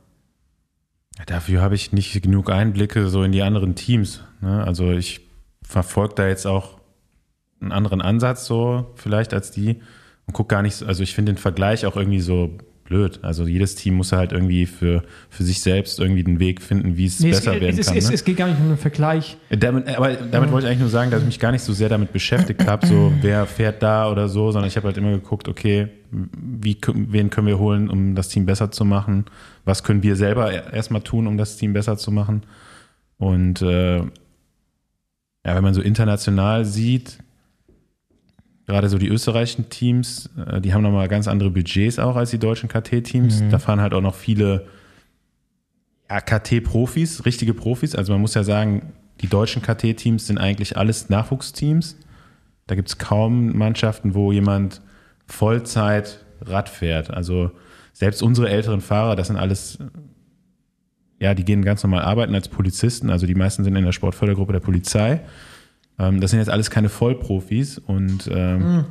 Dafür habe ich nicht genug Einblicke so in die anderen Teams. Ne? Also ich verfolge da jetzt auch einen anderen Ansatz so vielleicht als die und gucke gar nicht so, also ich finde den Vergleich auch irgendwie so blöd. Also jedes Team muss halt irgendwie für, für sich selbst irgendwie den Weg finden, wie es Nee, besser es, werden es, kann. es, ne? es geht gar nicht um den Vergleich. Damit, aber damit wollte ich eigentlich nur sagen, dass ich mich gar nicht so sehr damit beschäftigt habe, so wer fährt da oder so, sondern ich habe halt immer geguckt, okay, wie, wen können wir holen, um das Team besser zu machen? Was können wir selber e- erstmal tun, um das Team besser zu machen? Und äh, ja, wenn man so international sieht, gerade so die österreichischen Teams, äh, die haben nochmal ganz andere Budgets auch als die deutschen KT-Teams. Da fahren halt auch noch viele ja, KT-Profis, richtige Profis. Also man muss ja sagen, die deutschen KT-Teams sind eigentlich alles Nachwuchsteams. Da gibt es kaum Mannschaften, wo jemand Vollzeit Rad fährt. Also selbst unsere älteren Fahrer, das sind alles, ja, die gehen ganz normal arbeiten als Polizisten. Also die meisten sind in der Sportfördergruppe der Polizei. Ähm, das sind jetzt alles keine Vollprofis und ähm,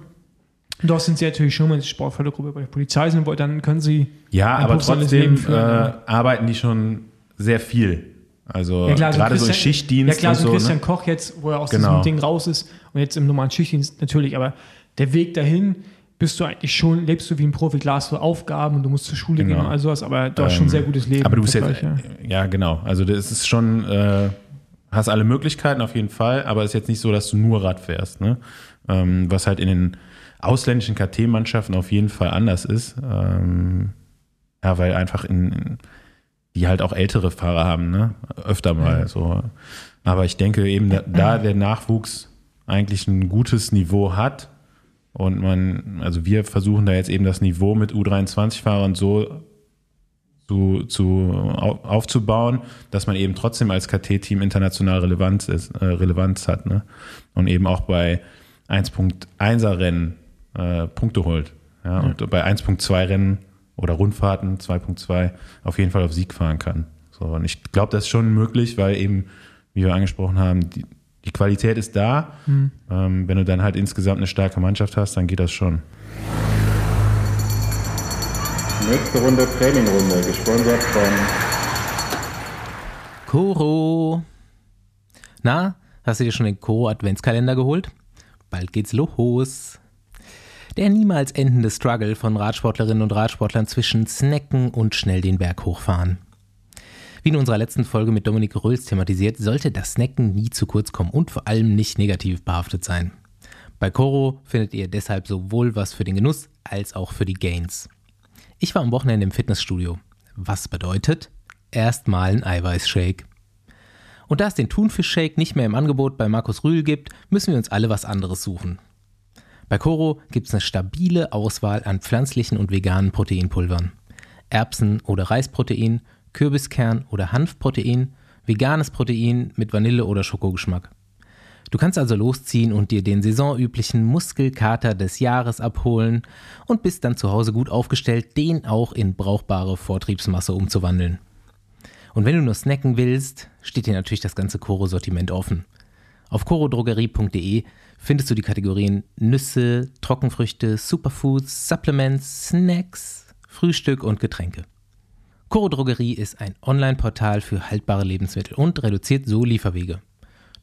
Doch sind sie natürlich schon in der Sportfördergruppe bei der Polizei sind, dann können sie ja, aber trotzdem äh, arbeiten die schon sehr viel. Also Ja, klar, so gerade so im Christian- Schichtdienst Ja klar, so so. Christian Ne? Koch jetzt, wo er aus Genau. diesem Ding raus ist und jetzt im normalen Schichtdienst natürlich, aber der Weg dahin bist du eigentlich schon, lebst du wie ein Profi, klar hast du Aufgaben und du musst zur Schule Genau. gehen und all sowas, aber du hast schon ein Ähm, sehr gutes Leben. Aber du im bist jetzt, ja. ja. genau. Also das ist schon, äh, hast alle Möglichkeiten auf jeden Fall, aber es ist jetzt nicht so, dass du nur Rad fährst. Ne? Ähm, was halt in den ausländischen KT-Mannschaften auf jeden Fall anders ist. Ähm, ja, weil einfach in, in die halt auch ältere Fahrer haben, ne? Öfter mal so. Aber ich denke eben, da, da der Nachwuchs eigentlich ein gutes Niveau hat und man, also wir versuchen da jetzt eben das Niveau mit U23-Fahrern so zu, zu au- aufzubauen, dass man eben trotzdem als KT-Team international Relevanz ist, äh, Relevanz hat, ne? Und eben auch bei 1.1er Rennen äh, Punkte holt. Ja, und bei 1.2 Rennen oder Rundfahrten 2.2 auf jeden Fall auf Sieg fahren kann. So, und ich glaube, das ist schon möglich, weil eben, wie wir angesprochen haben, die, die Qualität ist da. Ähm, wenn du dann halt insgesamt eine starke Mannschaft hast, dann geht das schon. Nächste Runde Trainingrunde, gesponsert von Koro. Na, hast du dir schon den Koro Adventskalender geholt? Bald geht's los. Der niemals endende Struggle von Radsportlerinnen und Radsportlern zwischen Snacken und schnell den Berg hochfahren. Wie in unserer letzten Folge mit Dominik Röls thematisiert, sollte das Snacken nie zu kurz kommen und vor allem nicht negativ behaftet sein. Bei Koro findet ihr deshalb sowohl was für den Genuss als auch für die Gains. Ich war am Wochenende im Fitnessstudio. Was bedeutet? Erstmal ein Eiweißshake. Und da es den Thunfischshake nicht mehr im Angebot bei Markus Rühl gibt, müssen wir uns alle was anderes suchen. Bei Koro gibt es eine stabile Auswahl an pflanzlichen und veganen Proteinpulvern. Erbsen- oder Reisprotein, Kürbiskern- oder Hanfprotein, veganes Protein mit Vanille- oder Schokogeschmack. Du kannst also losziehen und dir den saisonüblichen Muskelkater des Jahres abholen und bist dann zu Hause gut aufgestellt, den auch in brauchbare Vortriebsmasse umzuwandeln. Und wenn du nur snacken willst, steht dir natürlich das ganze Koro-Sortiment offen. Auf korodrogerie.de findest du die Kategorien Nüsse, Trockenfrüchte, Superfoods, Supplements, Snacks, Frühstück und Getränke. Koro Drogerie ist ein Online-Portal für haltbare Lebensmittel und reduziert so Lieferwege.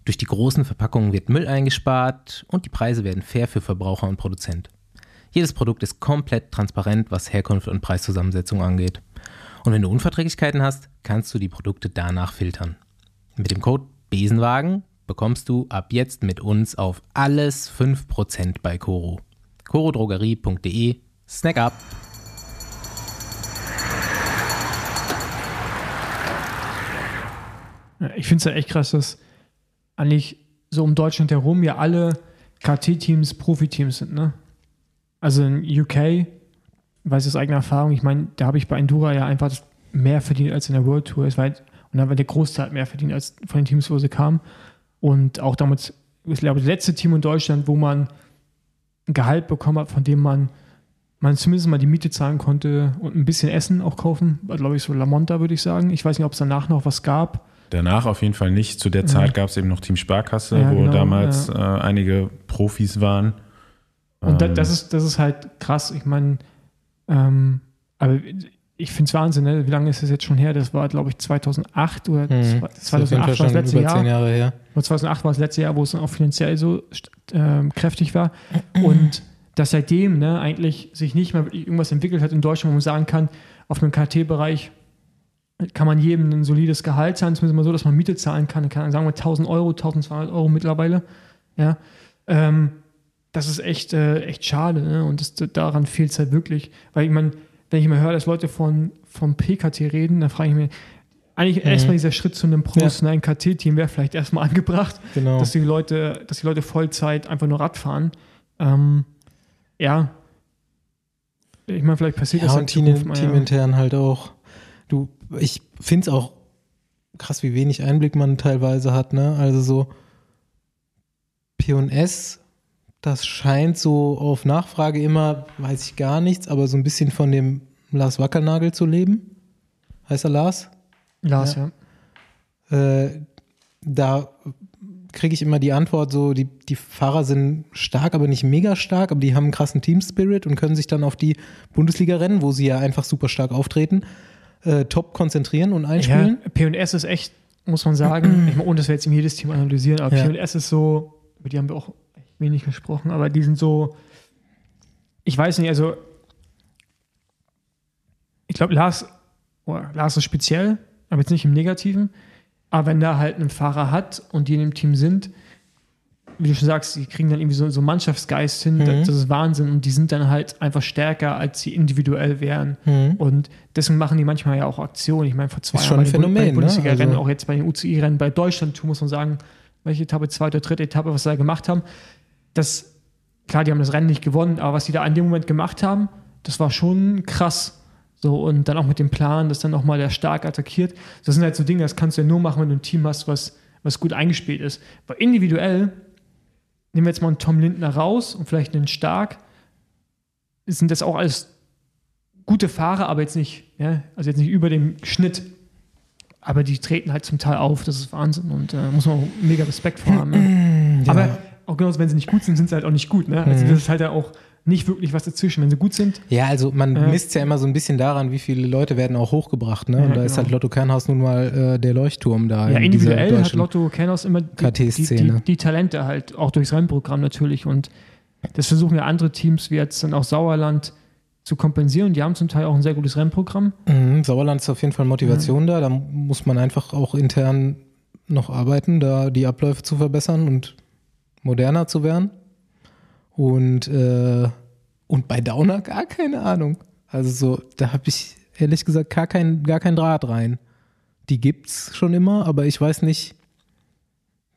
Durch die großen Verpackungen wird Müll eingespart und die Preise werden fair für Verbraucher und Produzent. Jedes Produkt ist komplett transparent, was Herkunft und Preiszusammensetzung angeht. Und wenn du Unverträglichkeiten hast, kannst du die Produkte danach filtern. Mit dem Code Besenwagen bekommst du ab jetzt mit uns auf alles 5% bei Koro. korodrogerie.de Snack up! Ich finde es ja echt krass, dass eigentlich so um Deutschland herum ja alle KT-Teams Profiteams sind, ne? Also in UK, weiß ich aus eigener Erfahrung, ich meine, da habe ich bei Endura ja einfach mehr verdient als in der World Tour. Es war halt, und da war der Großteil mehr verdient als von den Teams, wo sie kamen. Und auch damals, ich glaube, das letzte Team in Deutschland, wo man ein Gehalt bekommen hat, von dem man, man zumindest mal die Miete zahlen konnte und ein bisschen Essen auch kaufen, war, glaube ich, so Lamonta, würde ich sagen. Ich weiß nicht, ob es danach noch was gab. Danach auf jeden Fall nicht. Zu der Zeit gab es eben noch Team Sparkasse, Ja, wo genau, damals äh, einige Profis waren. Und da, Ähm, das, ist, das ist halt krass. Ich meine, ähm, aber ich finde es Wahnsinn, ne? wie lange ist das jetzt schon her? Das war, glaube ich, 2008 oder Hm, zwei- das ist auf jeden 2008 Fall war das letzte Jahr. Jahre her. Oder 2008 war das letzte Jahr, wo es dann auch finanziell so ähm, kräftig war. Und dass seitdem ne, eigentlich sich nicht mehr irgendwas entwickelt hat in Deutschland, wo man sagen kann, auf einem KT-Bereich kann man jedem ein solides Gehalt zahlen, zumindest mal so, dass man Miete zahlen kann. kann sagen wir 1000 Euro, 1200 Euro mittlerweile. Ja. Ähm, das ist echt, äh, echt schade. Ne? Und das, daran fehlt es halt wirklich. Weil ich meine, wenn ich immer höre, dass Leute von, vom PKT reden, dann frage ich mich, eigentlich Mhm. erstmal dieser Schritt zu einem professionellen KT-Team wäre vielleicht erstmal angebracht, Genau. dass die Leute, dass die Leute Vollzeit einfach nur Rad fahren. Ähm, ja. Ich meine, vielleicht passiert Ja, das und Team, mal, ja. teamintern halt auch. Du, ich finde es auch krass, wie wenig Einblick man teilweise hat, ne? Also so P&S, das scheint so auf Nachfrage immer, weiß ich gar nichts, aber so ein bisschen von dem Lars Wackernagel zu leben. Heißt er Lars? Lars, Ja. ja. Äh, da kriege ich immer die Antwort so, die, die Fahrer sind stark, aber nicht mega stark, aber die haben einen krassen Team-Spirit und können sich dann auf die Bundesliga-Rennen, wo sie ja einfach super stark auftreten, äh, top konzentrieren und einspielen. Ja, P&S ist echt, muss man sagen, ich meine, ohne dass wir jetzt jedes Team analysieren, aber Ja. P&S ist so, über die haben wir auch wenig gesprochen, aber die sind so, ich weiß nicht, also ich glaube, Lars, oh, Lars ist speziell, aber jetzt nicht im Negativen, aber wenn da halt einen Fahrer hat und die in dem Team sind, wie du schon sagst, die kriegen dann irgendwie so, so Mannschaftsgeist hin, Mhm. das, das ist Wahnsinn und die sind dann halt einfach stärker, als sie individuell wären. Mhm. Und deswegen machen die manchmal ja auch Aktionen. Ich meine, vor zwei Ist Jahren schon bei ein Phänomen, ne? Bundesliga-Rennen, Also- auch jetzt bei den UCI-Rennen, bei Deutschland, muss man sagen, welche Etappe, zweite, dritte Etappe, was sie da gemacht haben. Das, klar, die haben das Rennen nicht gewonnen, aber was die da in dem Moment gemacht haben, das war schon krass. So, und dann auch mit dem Plan, dass dann nochmal der stark attackiert. Das sind halt so Dinge, das kannst du ja nur machen, wenn du ein Team hast, was, was gut eingespielt ist. Weil individuell, nehmen wir jetzt mal einen Tom Lindner raus und vielleicht einen Stark, sind das auch alles gute Fahrer, aber jetzt nicht, ja, also jetzt nicht über dem Schnitt. Aber die treten halt zum Teil auf, das ist Wahnsinn und äh, muss man auch mega Respekt vor haben. Ne? Ja. Aber auch genauso, wenn sie nicht gut sind, sind sie halt auch nicht gut. Ne? Also Mhm. das ist halt ja auch nicht wirklich was dazwischen. Wenn sie gut sind, Ja, also man Ja. misst ja immer so ein bisschen daran, wie viele Leute werden auch hochgebracht. Ne? Ja, und da ist genau. halt Lotto Kernhaus nun mal äh, der Leuchtturm da. ja, in individuell hat Lotto Kernhaus immer die, die, die, die Talente halt, auch durchs Rennprogramm natürlich. Und das versuchen ja andere Teams, wie jetzt dann auch Sauerland, zu kompensieren. Die haben zum Teil auch ein sehr gutes Rennprogramm. Mhm, Sauerland ist auf jeden Fall Motivation da. Da muss man einfach auch intern noch arbeiten, da die Abläufe zu verbessern und moderner zu werden. Und, äh, und bei Downer gar keine Ahnung. Also so, da habe ich ehrlich gesagt gar kein, gar kein Draht rein. Die gibt's schon immer, aber ich weiß nicht,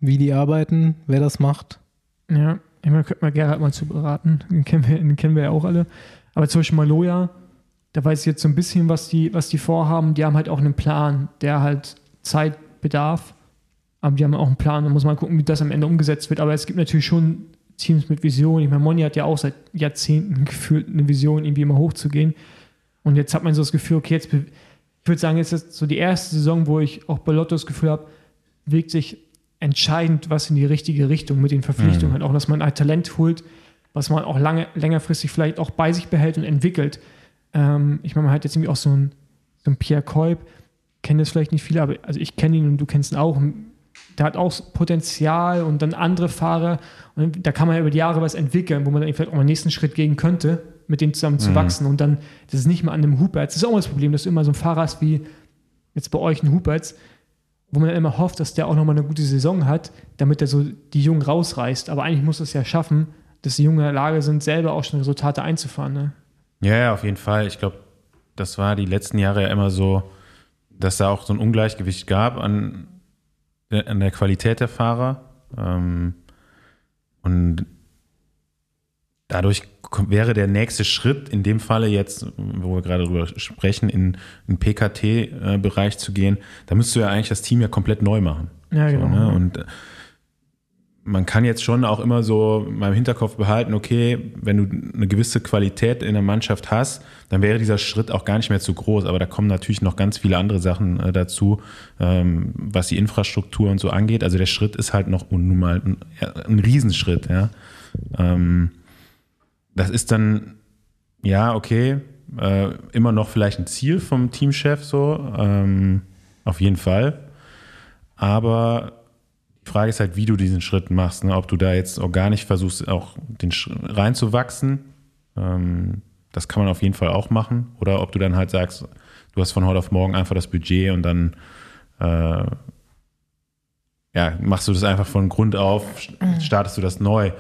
wie die arbeiten, wer das macht. Ja, meine, könnte man Gerhard mal zu beraten. Den kennen wir, den kennen wir ja auch alle. Aber zum Beispiel Maloja, da weiß ich jetzt so ein bisschen, was die, was die vorhaben. Die haben halt auch einen Plan, der halt Zeit bedarf. Aber die haben auch einen Plan. Da muss man gucken, wie das am Ende umgesetzt wird. Aber es gibt natürlich schon Teams mit Vision. Ich meine, Moni hat ja auch seit Jahrzehnten gefühlt eine Vision, irgendwie immer hochzugehen. Und jetzt hat man so das Gefühl, okay, jetzt, ich würde sagen, jetzt ist so die erste Saison, wo ich auch bei Lotto das Gefühl habe, bewegt sich entscheidend was in die richtige Richtung mit den Verpflichtungen. Halt auch, dass man ein Talent holt, was man auch lange, längerfristig vielleicht auch bei sich behält und entwickelt. Ähm, ich meine, man hat jetzt irgendwie auch so einen, so einen Pierre Kolb, kennen das vielleicht nicht viele, aber also ich kenne ihn und du kennst ihn auch. Der hat auch Potenzial und dann andere Fahrer. Und da kann man ja über die Jahre was entwickeln, wo man dann vielleicht auch mal den nächsten Schritt gehen könnte, mit denen zusammen zu Mhm. wachsen. Und dann, das ist nicht mal an einem Huberts. Das ist auch immer das Problem, dass du immer so einen Fahrer hast wie jetzt bei euch ein Huberts, wo man dann immer hofft, dass der auch nochmal eine gute Saison hat, damit er so die Jungen rausreißt. Aber eigentlich muss es ja schaffen, dass die Jungen in der Lage sind, selber auch schon Resultate einzufahren. Ne? Ja, ja, auf jeden Fall. Ich glaube, das war die letzten Jahre ja immer so, dass da auch so ein Ungleichgewicht gab an, an der Qualität der Fahrer. Ähm, und dadurch wäre der nächste Schritt in dem Falle jetzt, wo wir gerade drüber sprechen, in einen PKT-Bereich zu gehen, da müsstest du ja eigentlich das Team ja komplett neu machen. Ja, genau. So, ne? Und äh, man kann jetzt schon auch immer so mal im Hinterkopf behalten, okay, wenn du eine gewisse Qualität in der Mannschaft hast, dann wäre dieser Schritt auch gar nicht mehr zu groß. Aber da kommen natürlich noch ganz viele andere Sachen äh, dazu, ähm, was die Infrastruktur und so angeht. Also der Schritt ist halt noch nun mal ein, ein Riesenschritt, ja. Ähm, das ist dann, ja, okay, äh, immer noch vielleicht ein Ziel vom Teamchef so, ähm, auf jeden Fall. Aber Frage ist halt, wie du diesen Schritt machst. Ne? Ob du da jetzt organisch versuchst, auch den Sch reinzuwachsen. Ähm, das kann man auf jeden Fall auch machen. Oder ob du dann halt sagst, du hast von heute auf morgen einfach das Budget und dann äh, ja, machst du das einfach von Grund auf, startest du das neu.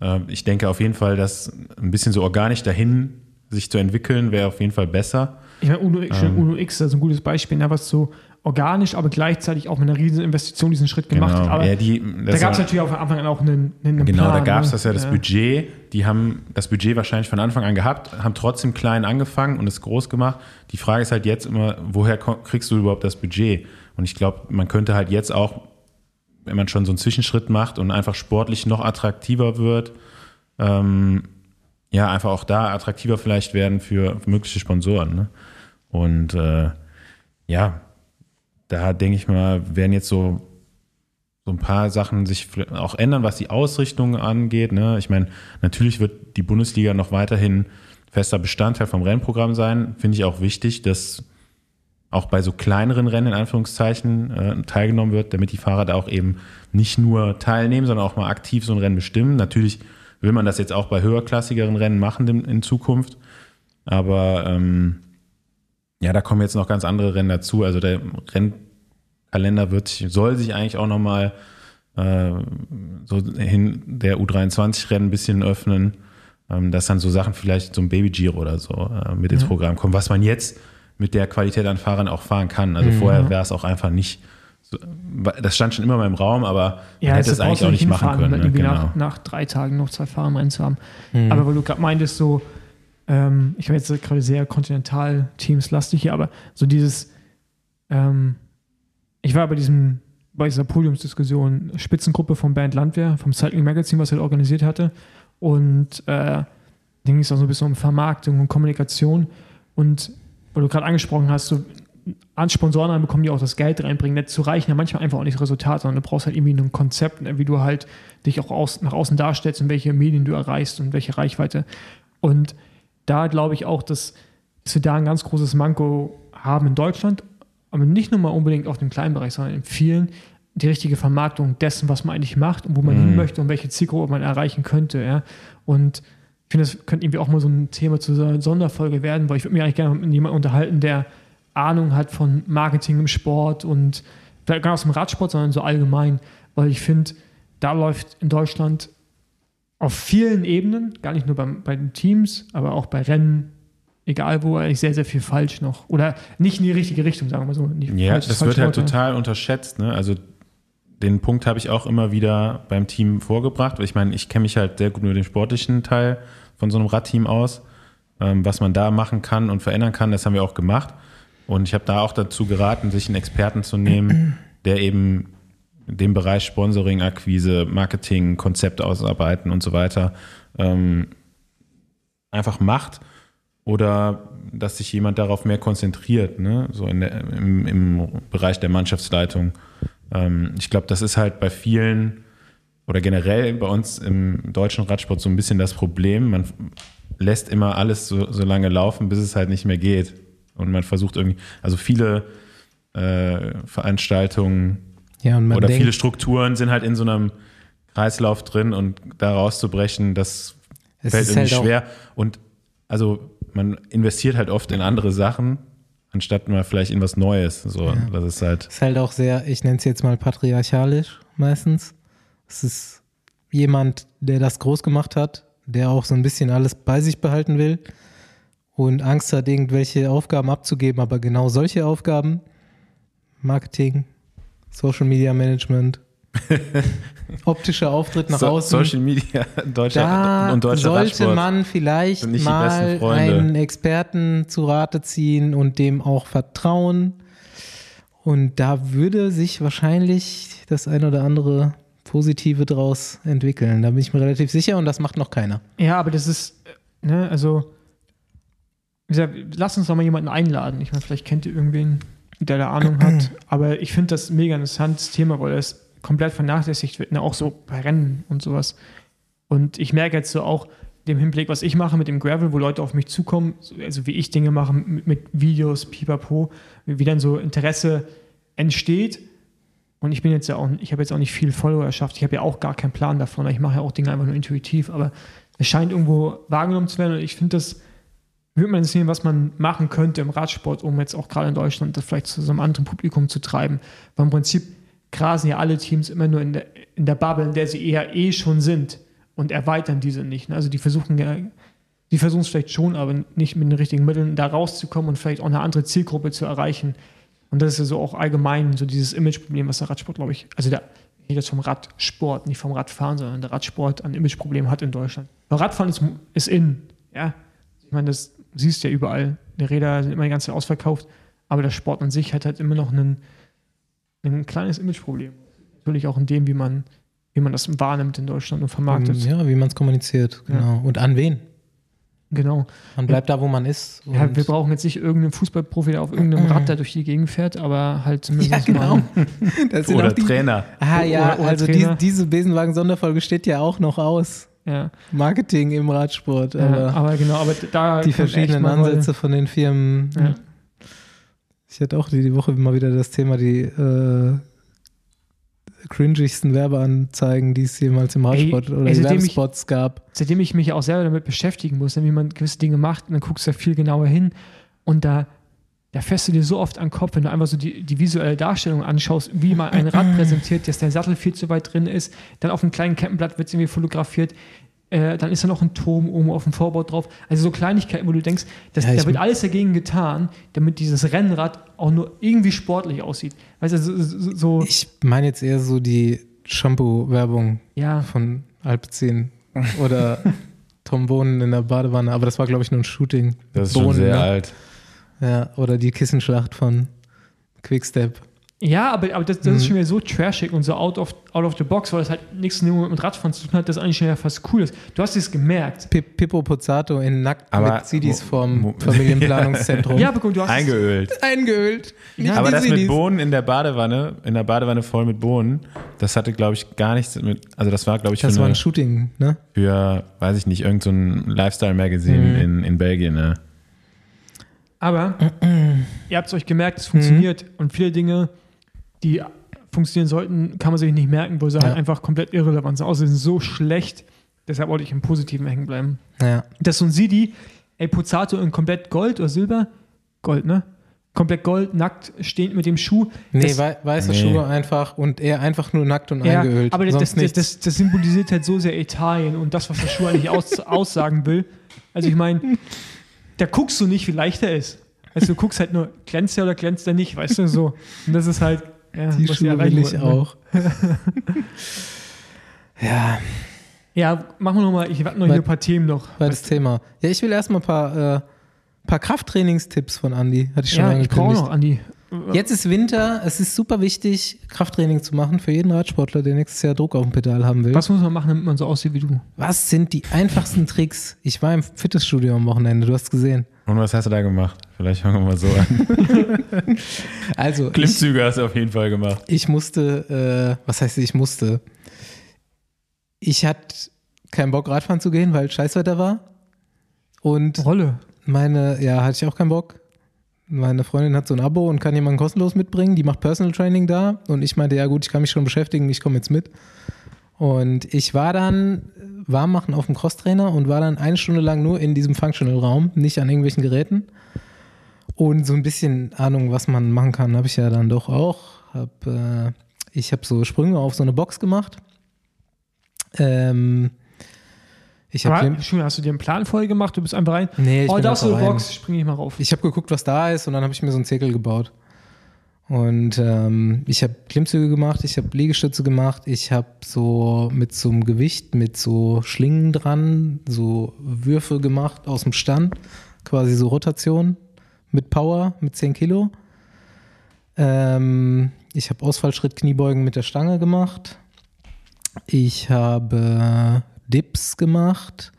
Äh, ich denke auf jeden Fall, dass ein bisschen so organisch dahin sich zu entwickeln, wäre auf jeden Fall besser. Ich meine, Uno, finde, Uno X ist also ein gutes Beispiel, ne, was so organisch, aber gleichzeitig auch mit einer riesen Investition diesen Schritt gemacht Genau. hat. Aber Ja, die- da gab es natürlich auch von Anfang an auch einen, einen Genau, Plan. da gab es ne? das ja das Budget. Die haben das Budget wahrscheinlich von Anfang an gehabt, haben trotzdem klein angefangen und es groß gemacht. Die Frage ist halt jetzt immer, woher kriegst du überhaupt das Budget? Und ich glaube, man könnte halt jetzt auch, wenn man schon so einen Zwischenschritt macht und einfach sportlich noch attraktiver wird, ähm, ja, einfach auch da attraktiver vielleicht werden für, für mögliche Sponsoren. Ne? Und äh, ja, da denke ich mal, werden jetzt so so ein paar Sachen sich auch ändern, was die Ausrichtung angeht. Ne? Ich meine, natürlich wird die Bundesliga noch weiterhin fester Bestandteil vom Rennprogramm sein. Finde ich auch wichtig, dass auch bei so kleineren Rennen in Anführungszeichen äh, teilgenommen wird, damit die Fahrer da auch eben nicht nur teilnehmen, sondern auch mal aktiv so ein Rennen bestimmen. Natürlich will man das jetzt auch bei höherklassigeren Rennen machen in, in Zukunft. Aber ähm, ja, da kommen jetzt noch ganz andere Rennen dazu. Also der Rennkalender wird sich, soll sich eigentlich auch nochmal äh, so hin der U23-Rennen ein bisschen öffnen, ähm, dass dann so Sachen vielleicht so ein Baby Giro oder so äh, mit ins Programm kommen, was man jetzt mit der Qualität an Fahrern auch fahren kann. Also vorher wäre es auch einfach nicht, so, das stand schon immer mal im Raum, aber man hätte das es eigentlich auch nicht machen können. Ne? Genau. nach, nach drei Tagen noch zwei Fahrer im Rennen zu haben. Aber weil du gerade meintest, so, ähm, ich war jetzt gerade sehr Kontinental-Teams-lastig hier, aber so dieses, ähm, ich war bei diesem, bei dieser Podiumsdiskussion Spitzengruppe vom Band Landwehr, vom Cycling Magazine, was er organisiert hatte. Und äh, ging es auch so ein bisschen um Vermarktung und Kommunikation. Und weil du gerade angesprochen hast, so an Sponsoren bekommen, die auch das Geld reinbringen. Dazu reichen ja manchmal einfach auch nicht Resultate, sondern du brauchst halt irgendwie ein Konzept, ne, wie du halt dich auch aus, nach außen darstellst und welche Medien du erreichst und welche Reichweite. Und da glaube ich auch, dass, dass wir da ein ganz großes Manko haben in Deutschland, aber nicht nur mal unbedingt auf dem kleinen Bereich, sondern in vielen, die richtige Vermarktung dessen, was man eigentlich macht und wo man hin möchte und welche Zielgruppe man erreichen könnte. Ja. Und ich finde, das könnte irgendwie auch mal so ein Thema zu so einer Sonderfolge werden, weil ich würde mich eigentlich gerne mit jemandem unterhalten, der Ahnung hat von Marketing im Sport und vielleicht gar nicht aus dem Radsport, sondern so allgemein, weil ich finde, da läuft in Deutschland auf vielen Ebenen, gar nicht nur beim, bei den Teams, aber auch bei Rennen, egal wo, eigentlich sehr, sehr viel falsch noch. Oder nicht in die richtige Richtung, sagen wir mal so. Nicht Ja, falsch das wird falsche halt Wort, ja. total unterschätzt. Ne? Also den Punkt habe ich auch immer wieder beim Team vorgebracht. weil Ich meine, ich kenne mich halt sehr gut mit dem sportlichen Teil von so einem Radteam aus. Ähm, was man da machen kann und verändern kann, das haben wir auch gemacht. Und ich habe da auch dazu geraten, sich einen Experten zu nehmen, der eben den Bereich Sponsoring, Akquise, Marketing, Konzept ausarbeiten und so weiter ähm, einfach macht oder dass sich jemand darauf mehr konzentriert, ne? so der, im, im Bereich der Mannschaftsleitung. Ähm, ich glaube, das ist halt bei vielen oder generell bei uns im deutschen Radsport so ein bisschen das Problem. Man lässt immer alles so, so lange laufen, bis es halt nicht mehr geht. Und man versucht irgendwie, also viele äh, Veranstaltungen Ja, und man oder denkt, viele Strukturen sind halt in so einem Kreislauf drin und da rauszubrechen, das fällt ist irgendwie halt schwer. Und also man investiert halt oft in andere Sachen, anstatt mal vielleicht in was Neues. So, das ist halt. ist halt auch sehr, ich nenne es jetzt mal patriarchalisch meistens. Es ist jemand, der das groß gemacht hat, der auch so ein bisschen alles bei sich behalten will und Angst hat, irgendwelche Aufgaben abzugeben, aber genau solche Aufgaben, Marketing, Social Media Management, optischer Auftritt nach So, außen. Social Media deutscher da und deutscher sollte Radsport. man vielleicht mal einen Experten zu Rate ziehen und dem auch vertrauen. Und da würde sich wahrscheinlich das ein oder andere Positive draus entwickeln. Da bin ich mir relativ sicher und das macht noch keiner. Ja, aber das ist, äh, ne, also, wie gesagt, lass uns doch mal jemanden einladen. Ich meine, vielleicht kennt ihr irgendwen, der da Ahnung hat. Aber ich finde das mega interessantes Thema, weil es komplett vernachlässigt wird, ne, auch so bei Rennen und sowas. Und ich merke jetzt so auch dem Hinblick, was ich mache mit dem Gravel, wo Leute auf mich zukommen, so- also wie ich Dinge mache mit, mit Videos, pipapo, wie dann so Interesse entsteht. Und ich bin jetzt ja auch, ich habe jetzt auch nicht viel Followerschaft, ich habe ja auch gar keinen Plan davon, ich mache ja auch Dinge einfach nur intuitiv, aber es scheint irgendwo wahrgenommen zu werden und ich finde das, würde man sehen, was man machen könnte im Radsport, um jetzt auch gerade in Deutschland das vielleicht zu so einem anderen Publikum zu treiben. Weil im Prinzip grasen ja alle Teams immer nur in der, in der Bubble, in der sie eher eh schon sind und erweitern diese nicht. ne? Also die versuchen ja, die versuchen es vielleicht schon, aber nicht mit den richtigen Mitteln da rauszukommen und vielleicht auch eine andere Zielgruppe zu erreichen. Und das ist ja so auch allgemein so dieses Imageproblem, was der Radsport, glaube ich, also der, ich rede jetzt vom Radsport, nicht vom Radfahren, sondern der Radsport ein Imageproblem hat in Deutschland. Weil Radfahren ist, ist in, ja. Ich meine, das siehst du ja überall. Die Räder sind immer die ganze Zeit ausverkauft, aber der Sport an sich hat halt immer noch ein, ein kleines Imageproblem. Natürlich auch in dem, wie man, wie man das wahrnimmt in Deutschland und vermarktet. Ja, wie man es kommuniziert. Genau. Und an wen? Genau. Man bleibt da, wo man ist. Ja, wir brauchen jetzt nicht irgendeinen Fußballprofi, der auf irgendeinem Rad da durch die Gegend fährt, aber halt zumindest ja, genau. mal. Oder die, Trainer. Ah ja, Oder- oder also die, Trainer. diese Besenwagen-Sonderfolge steht ja auch noch aus. Ja, Marketing im Radsport. ja, Aber aber genau, aber da die verschiedenen Ansätze von den Firmen. Ja. Ich hatte auch die, die Woche mal wieder das Thema, die äh, cringigsten Werbeanzeigen, die es jemals im Ey, Radsport oder ey, seitdem ich- Werbespots gab. seitdem ich mich auch selber damit beschäftigen muss, ne, wie man gewisse Dinge macht, und dann guckst du da viel genauer hin und da, da fährst du dir so oft an den Kopf, wenn du einfach so die, die visuelle Darstellung anschaust, wie man ein Rad präsentiert, dass der Sattel viel zu weit drin ist, dann auf einem kleinen Kettenblatt wird es irgendwie fotografiert, äh, dann ist da noch ein Turm oben auf dem Vorbau drauf. Also so Kleinigkeiten, wo du denkst, das, Ja, da wird alles dagegen getan, damit dieses Rennrad auch nur irgendwie sportlich aussieht. Weißt du, so, so, Ich meine jetzt eher so die Shampoo-Werbung ja, von Alpecin oder Trombonen in der Badewanne, aber das war, glaube ich, nur ein Shooting. Das ist mit schon Bohnen, sehr ne? alt. Ja, oder die Kissenschlacht von Quickstep. Ja, aber, aber das, das ist Mhm. schon wieder so trashig und so out of, out of the box, weil das halt nichts mit Radfahren zu tun hat, das eigentlich schon ja fast cool ist. Du hast es gemerkt. Pip, Pippo Pozzato in Nackt Aber mit Sidis mo- Familienplanungszentrum. Ja, aber guck, du hast es, Eingeölt. eingeölt. Nicht Aber das mit Sidis. Bohnen in der Badewanne, in der Badewanne voll mit Bohnen, das hatte, glaube ich, gar nichts mit, also das war, glaube ich, für, Das war eine, ein Shooting, ne? für weiß ich nicht, irgendein so ein Lifestyle-Magazin Mhm. in, in Belgien, ne? Aber ihr habt es euch gemerkt, es funktioniert. Und viele Dinge, die funktionieren sollten, kann man sich nicht merken, wo sie Ja. halt einfach komplett irrelevant sind. Außer sie sind so schlecht, deshalb wollte ich im Positiven hängen bleiben. Ja. Das ist so ein Sidi, ey, Pozzato in komplett Gold oder Silber? Gold, ne? Komplett Gold, nackt, stehend mit dem Schuh. Nee, Das- wei weiße Nee. Schuhe einfach und er einfach nur nackt und Ja, eingeölt. aber das, das, das symbolisiert halt so sehr Italien und das, was der Schuh eigentlich aus, aussagen will. Also ich meine, da guckst du nicht, wie leicht er ist. Also du guckst halt nur, glänzt er oder glänzt er nicht, weißt du, so. Und das ist halt, ja, die was Schuhe will ich wollten, ne? auch. ja, Ja, machen wir nochmal, ich warte noch hier ein paar Themen noch. zweites Thema. Ja, ich will erstmal ein paar, äh, paar Krafttrainingstipps von Andy. Hatte ich schon Ja, ich brauche angekündigt. noch, Andi. Jetzt ist Winter, es ist super wichtig, Krafttraining zu machen für jeden Radsportler, der nächstes Jahr Druck auf dem Pedal haben will. Was muss man machen, damit man so aussieht wie du? Was sind die einfachsten Tricks? Ich war im Fitnessstudio am Wochenende, du hast gesehen. Und was hast du da gemacht? Vielleicht fangen wir mal so an. Also, ich, Klimmzüge hast du auf jeden Fall gemacht. ich musste, äh, was heißt ich musste? Ich hatte keinen Bock, Radfahren zu gehen, weil Scheißwetter war. Und Rolle. meine, ja, hatte ich auch keinen Bock. Meine Freundin hat so ein Abo und kann jemanden kostenlos mitbringen. Die macht Personal Training da. Und ich meinte, ja gut, ich kann mich schon beschäftigen, ich komme jetzt mit. Und ich war dann warm machen auf dem Crosstrainer und war dann eine Stunde lang nur in diesem Functional-Raum, nicht an irgendwelchen Geräten. Und so ein bisschen Ahnung, was man machen kann, habe ich ja dann doch auch. Hab, äh, ich habe so Sprünge auf so eine Box gemacht. Ähm, ich habe Entschuldigung, hast du dir einen Plan vorher gemacht? Du bist einfach rein. Nee, ich oh, bin da ist so einfach eine. Box, springe ich mal rauf. Ich habe geguckt, was da ist und dann habe ich mir so einen Zirkel gebaut. Und ähm, ich habe Klimmzüge gemacht, ich habe Liegestütze gemacht, ich habe so mit so einem Gewicht, mit so Schlingen dran, so Würfe gemacht aus dem Stand, quasi so Rotation mit Power, mit 10 Kilo. Ähm, ich habe Ausfallschritt Kniebeugen mit der Stange gemacht. Ich habe Dips gemacht.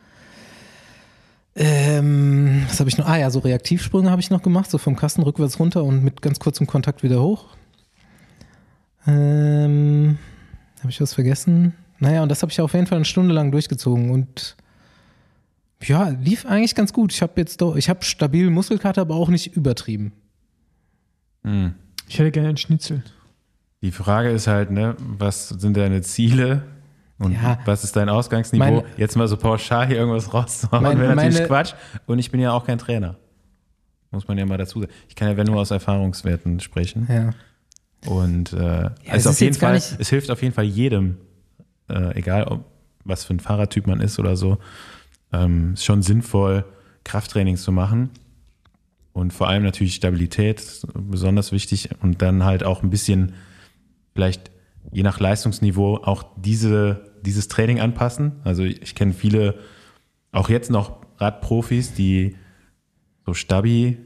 Ähm, was habe ich noch? Ah ja, so Reaktivsprünge habe ich noch gemacht, so vom Kasten rückwärts runter und mit ganz kurzem Kontakt wieder hoch. Ähm, habe ich was vergessen? Naja, und das habe ich auf jeden Fall eine Stunde lang durchgezogen und ja, lief eigentlich ganz gut. Ich habe jetzt doch, ich habe stabil Muskelkater, aber auch nicht übertrieben. Hm. Ich hätte gerne einen Schnitzel. Die Frage ist halt, ne, was sind deine Ziele und Ja. was ist dein Ausgangsniveau? Meine- Jetzt mal so pauschal hier irgendwas rauszuhauen, wäre natürlich meine- Quatsch. Und ich bin ja auch kein Trainer. Muss man ja mal dazu sagen. Ich kann ja wenn nur aus Erfahrungswerten sprechen. Ja. Und äh, es es, auf jeden Fall, es hilft auf jeden Fall jedem, äh, egal ob, was für ein Fahrertyp man ist oder so, ähm, ist schon sinnvoll, Krafttrainings zu machen. Und vor allem natürlich Stabilität, besonders wichtig. Und dann halt auch ein bisschen, vielleicht je nach Leistungsniveau, auch diese, dieses Training anpassen. Also ich, kenne viele, auch jetzt noch Radprofis, die so Stabi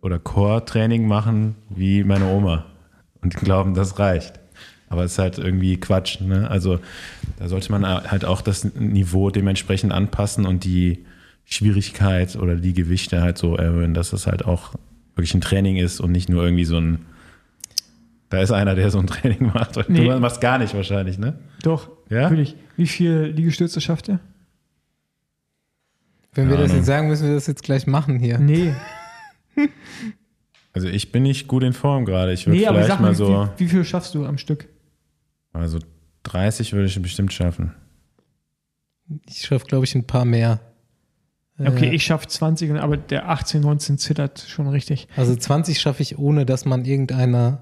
oder Core-Training machen wie meine Oma und glauben, das reicht. Aber es ist halt irgendwie Quatsch. Ne? Also da sollte man halt auch das Niveau dementsprechend anpassen und die Schwierigkeit oder die Gewichte halt so erhöhen, dass es halt auch wirklich ein Training ist und nicht nur irgendwie so ein, da ist einer, der so ein Training macht. Und Nee. Du machst gar nicht wahrscheinlich, ne? Doch, Ja? natürlich. Wie viel Liegestütze schafft ihr? Wenn wir Keine das jetzt sagen, müssen wir das jetzt gleich machen hier. Nee, Also ich bin nicht gut in Form gerade. Ich würde nee aber vielleicht sag mal mal, so, wie, wie viel schaffst du am Stück? also 30 würde ich bestimmt schaffen. Ich schaffe, glaube ich, ein paar mehr. Okay, Äh, ich schaffe 20, und- aber der 18, 19 zittert schon richtig. Also 20 schaffe ich, ohne dass man irgendeine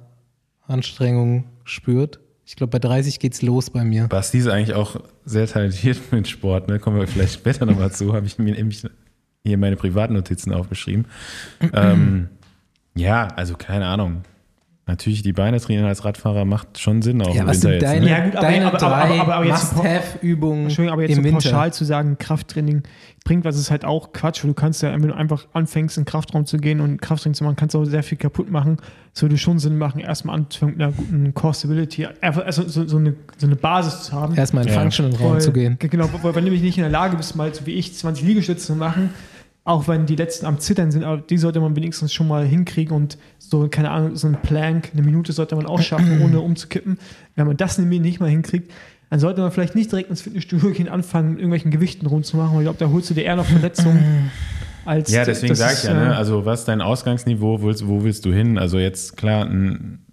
Anstrengung spürt. Ich glaube, bei 30 geht's los bei mir. Basti ist eigentlich auch sehr talentiert mit Sport, ne? Kommen wir vielleicht später nochmal zu, habe ich mir nämlich hier meine Privatnotizen aufgeschrieben. ähm, ja, also keine Ahnung. Natürlich, die Beine trainieren als Radfahrer macht schon Sinn auch Ja, im was Winter sind jetzt. deine, ne? Ja, gut, aber- deine aber- aber- drei aber- aber jetzt- Must-Have-Übungen Entschuldigung, aber jetzt im so Winter? pauschal zu sagen, Krafttraining bringt was, ist halt auch Quatsch. Du kannst ja, wenn du einfach anfängst, in den Kraftraum zu gehen und Krafttraining zu machen, kannst du auch sehr viel kaputt machen. Es würde schon Sinn machen, erstmal anzufangen mit einer guten Core Stability, einfach also so, so, eine, so eine Basis zu haben. Erstmal in den Ja. Functional-Raum Weil- zu gehen. Genau, weil wenn du nämlich nicht in der Lage bist, mal so wie ich 20 Liegestütze zu machen, auch wenn die letzten am Zittern sind, aber die sollte man wenigstens schon mal hinkriegen und so, keine Ahnung, so ein Plank, eine Minute sollte man auch schaffen, ohne umzukippen. Wenn man das nämlich nicht mal hinkriegt, dann sollte man vielleicht nicht direkt ins Fitnessstudio gehen, anfangen, mit irgendwelchen Gewichten rumzumachen, weil ich glaube, da holst du dir eher noch Verletzungen als. Ja, deswegen sage ich ja, ne? äh, also was ist dein Ausgangsniveau, wo willst, wo willst du hin? Also jetzt klar, ein,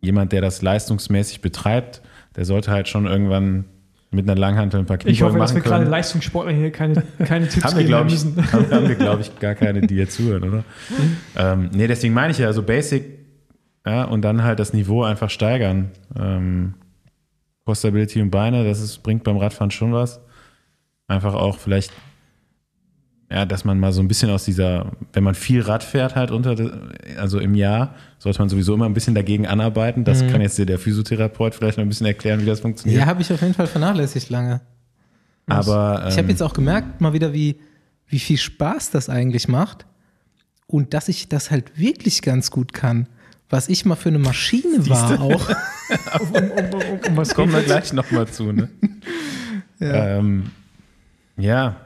jemand, der das leistungsmäßig betreibt, der sollte halt schon irgendwann mit einer Langhantel ein paar Ich Kniebeugen hoffe, dass wir gerade. Leistungssportler hier keine, keine Tipps Haben wir, geben ich, müssen. haben, haben wir, glaube ich, gar keine, die jetzt zuhören, oder? ähm, nee, deswegen meine ich ja, so Basic, ja, und dann halt das Niveau einfach steigern. Ähm, Core Stability und Beine, das ist, bringt beim Radfahren schon was. Einfach auch vielleicht, ja, dass man mal so ein bisschen aus dieser, wenn man viel Rad fährt halt unter, also im Jahr, sollte man sowieso immer ein bisschen dagegen anarbeiten. Das kann jetzt der Physiotherapeut vielleicht noch ein bisschen erklären, wie das funktioniert. Ja, habe ich auf jeden Fall vernachlässigt lange. Aber Ich habe ähm, jetzt auch gemerkt, mal wieder, wie, wie viel Spaß das eigentlich macht und dass ich das halt wirklich ganz gut kann. Was ich mal für eine Maschine war auch. um, um, um, um was kommen wir gleich nochmal zu, ne? ja. Ähm, ja,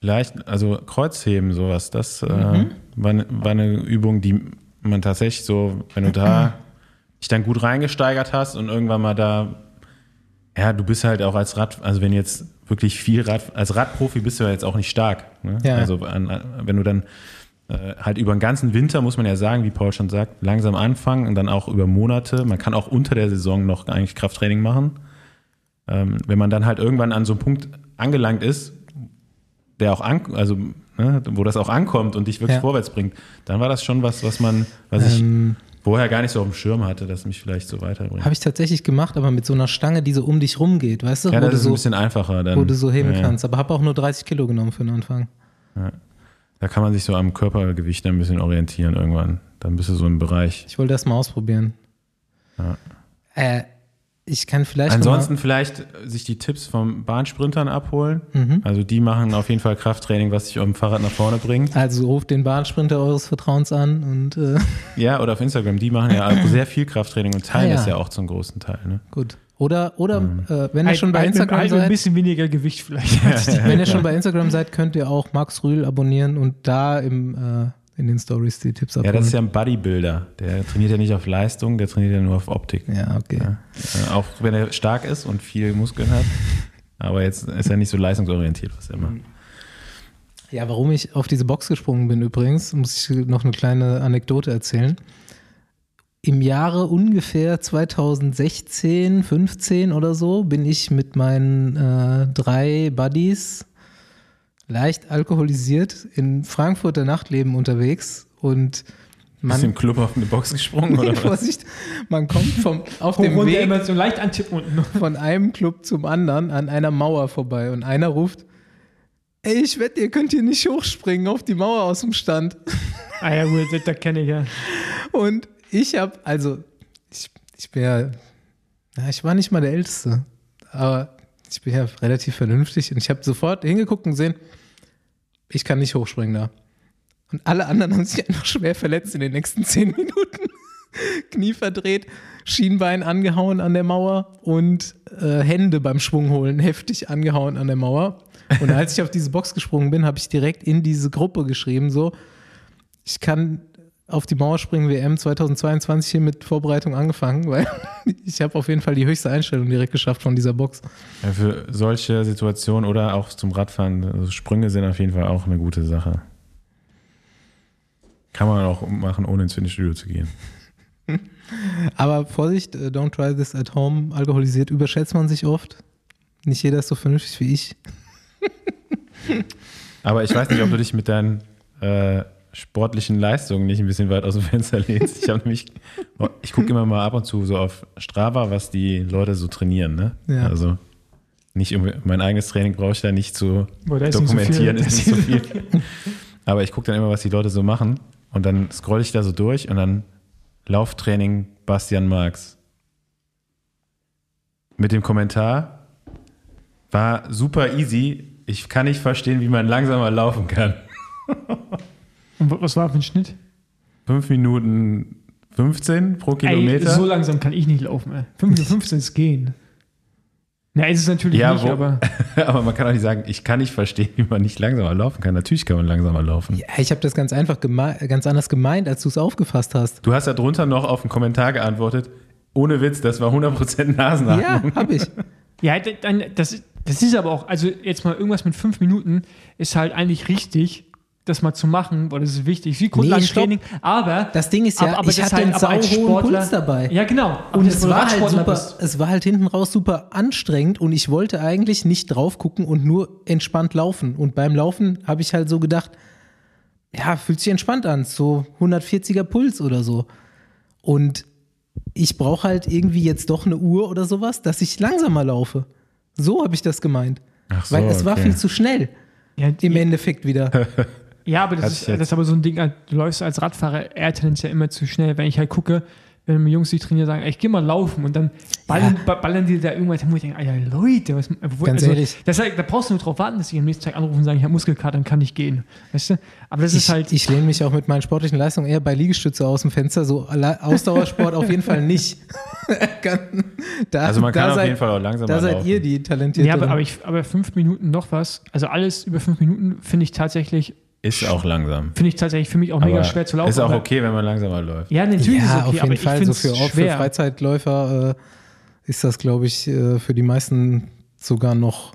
vielleicht, also Kreuzheben, sowas, das äh, war, ne- war eine Übung, die man tatsächlich so, wenn du da dich dann gut reingesteigert hast und irgendwann mal da, ja, du bist halt auch als Rad, also wenn jetzt wirklich viel Rad, als Radprofi bist du ja jetzt auch nicht stark. Ne? Ja. Also wenn du dann äh, halt über den ganzen Winter, muss man ja sagen, wie Paul schon sagt, langsam anfangen und dann auch über Monate. Man kann auch unter der Saison noch eigentlich Krafttraining machen. Ähm, wenn man dann halt irgendwann an so einem Punkt angelangt ist, der auch an, also ne, wo das auch ankommt und dich wirklich Ja. vorwärts bringt, dann war das schon was, was man, was ich Ähm, vorher gar nicht so auf dem Schirm hatte, dass mich vielleicht so weiterbringt. habe ich tatsächlich gemacht, aber mit so einer Stange, die so um dich rumgeht, weißt du? ja, das ist ein so, bisschen einfacher. Dann, wo du so heben ja, ja. kannst. Aber habe auch nur 30 Kilo genommen für den Anfang. Da kann man sich so am Körpergewicht ein bisschen orientieren irgendwann. Dann bist du so im Bereich. Ich wollte das mal ausprobieren. Ja. Äh, ich kann vielleicht. Ansonsten vielleicht sich die Tipps vom Bahnsprintern abholen. Mhm. Also die machen auf jeden Fall Krafttraining, was dich auf dem Fahrrad nach vorne bringt. also ruft den Bahnsprinter eures Vertrauens an und äh, Ja, oder auf Instagram, die machen ja auch sehr viel Krafttraining und teilen Ah, ja. das ja auch zum großen Teil. Ne? gut. Oder, oder Mhm. äh, wenn ihr schon bei Instagram mit ein seid, bisschen weniger Gewicht vielleicht. wenn ihr schon bei Instagram seid, könnt ihr auch Max Rühl abonnieren und da im, äh, in den Stories die Tipps Ja, abholen. das ist ja ein Bodybuilder. Der trainiert ja nicht auf Leistung, der trainiert ja nur auf Optik. ja, okay. Ja. Äh, auch wenn er stark ist und viel Muskeln hat. Aber jetzt ist er nicht so leistungsorientiert, was er macht. Ja, warum ich auf diese Box gesprungen bin übrigens, muss ich noch eine kleine Anekdote erzählen. Im Jahre ungefähr 2016, 15 oder so bin ich mit meinen äh, drei Buddies leicht alkoholisiert in Frankfurter Nachtleben unterwegs und Bist du im man, Club auf eine Box gesprungen oder was? Vorsicht, man kommt vom, auf dem runter Weg immer so leicht antippen unten. von einem Club zum anderen an einer Mauer vorbei und einer ruft, ey, ich wette, ihr könnt hier nicht hochspringen auf die Mauer aus dem Stand. Ah ja, gut, das, kenne ich ja. Und ich habe, also, ich, ich bin ja, ja, ich war nicht mal der Älteste, aber ich bin ja relativ vernünftig und ich habe sofort hingeguckt und gesehen, ich kann nicht hochspringen da. Und alle anderen haben sich einfach schwer verletzt in den nächsten zehn Minuten. Knie verdreht, Schienbein angehauen an der Mauer und äh, Hände beim Schwung holen heftig angehauen an der Mauer. Und als ich auf diese Box gesprungen bin, habe ich direkt in diese Gruppe geschrieben, so, ich kann auf die Mauer springen WM 2022 hier mit Vorbereitung angefangen, weil ich habe auf jeden Fall die höchste Einstellung direkt geschafft von dieser Box. Ja, für solche Situationen oder auch zum Radfahren, also Sprünge sind auf jeden Fall auch eine gute Sache. Kann man auch machen, ohne ins Fitnessstudio zu gehen. Aber Vorsicht, äh, don't try this at home. Alkoholisiert überschätzt man sich oft. Nicht jeder ist so vernünftig wie ich. Aber ich weiß nicht, ob du dich mit deinen äh, sportlichen Leistungen nicht ein bisschen weit aus dem Fenster lehnst. Ich habe nämlich, ich gucke immer mal ab und zu so auf Strava, was die Leute so trainieren. Ne? Ja. Also nicht mein eigenes Training brauche ich da nicht zu Boah, da ist nicht so dokumentieren, viel. ist nicht so viel. Aber ich gucke dann immer, was die Leute so machen und dann scroll ich da so durch und dann Lauftraining Bastian Marx. Mit dem Kommentar war super easy. Ich kann nicht verstehen, wie man langsamer laufen kann. Und was war für ein Schnitt? 5 Minuten 15 pro Ey, Kilometer. so langsam kann ich nicht laufen. Ey. 5 Minuten 15 ist gehen. Na, ist es natürlich Ja, nicht, wo- aber aber man kann auch nicht sagen, ich kann nicht verstehen, wie man nicht langsamer laufen kann. Natürlich kann man langsamer laufen. Ja, ich habe das ganz einfach ganz anders gemeint, als du es aufgefasst hast. Du hast da drunter noch auf einen Kommentar geantwortet. Ohne Witz, das war 100% Nasenatmung. Ja, habe ich. ja, dann, das, das ist aber auch, also jetzt mal irgendwas mit 5 Minuten ist halt eigentlich richtig, das mal zu machen, weil das ist wichtig, wie Grundlagentraining, aber Das Ding ist ja, aber, aber ich hatte halt, einen sauhohen Puls dabei. Ja, genau. Aber Und es war, halt super, bist. es war halt hinten raus super anstrengend und ich wollte eigentlich nicht drauf gucken und nur entspannt laufen. Und beim Laufen habe ich halt so gedacht, ja, fühlt sich entspannt an, so 140er Puls oder so. Und ich brauche halt irgendwie jetzt doch eine Uhr oder sowas, dass ich langsamer laufe. So habe ich das gemeint. Ach so, Weil es war okay. viel zu schnell Ja, im Endeffekt wieder. ja, aber das ist, das ist aber so ein Ding, du läufst als Radfahrer eher tendenziell immer zu schnell. Wenn ich halt gucke, wenn mir Jungs, die trainieren, sagen, ey, ich geh mal laufen und dann ballern, ba- ballern die da irgendwas hin, wo ich denke, Alter, Leute, was, wo, Ganz ehrlich. Das, ist halt- da brauchst du nur drauf warten, dass die am nächsten Tag anrufen und sagen, ich habe Muskelkater, dann kann ich gehen. Weißt du? Aber das ist Ich, halt, ich lehne mich auch mit meinen sportlichen Leistungen eher bei Liegestütze aus dem Fenster. So Ausdauersport auf jeden Fall nicht. Da, Also man kann auf seid, jeden Fall auch langsamer Da seid laufen. ihr die talentierten. ja, aber, aber, ich, aber fünf Minuten noch was, also alles über fünf Minuten finde ich tatsächlich, Ist auch langsam. finde ich tatsächlich für mich auch mega Aber schwer zu laufen. Ist auch okay, wenn man langsamer läuft. Ja, natürlich ist es ja, okay, auf jeden Fall. So es für, auch für. Freizeitläufer äh, ist das, glaube ich, äh, für die meisten sogar noch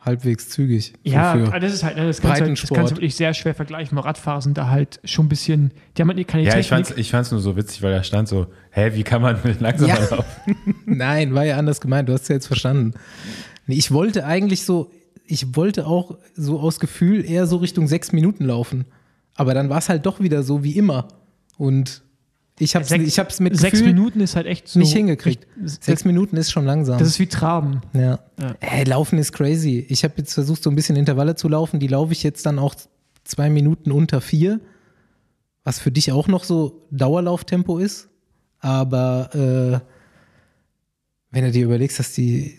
halbwegs zügig. Ja, so das ist halt, ne, das kannst, du halt, das kannst du wirklich sehr schwer vergleichen, weil Radfahrer sind da halt schon ein bisschen, die haben halt keine Ja, ich Technik. fand's, ich fand's nur so witzig, weil da stand so, hä, wie kann man langsamer Ja. laufen? Nein, war ja anders gemeint. Du hast es ja jetzt verstanden. Nee, ich wollte eigentlich so, ich wollte auch so aus Gefühl eher so Richtung sechs Minuten laufen. Aber dann war es halt doch wieder so wie immer. Und ich habe ich hab's mit Sechs Gefühl Minuten ist halt echt so. nicht hingekriegt. Echt, Sechs Minuten ist schon langsam. das ist wie Traben. Ja. Ja. Ey, laufen ist crazy. Ich habe jetzt versucht, so ein bisschen Intervalle zu laufen. Die laufe ich jetzt dann auch zwei Minuten unter vier. was für dich auch noch so Dauerlauftempo ist. Aber äh, wenn du dir überlegst, dass die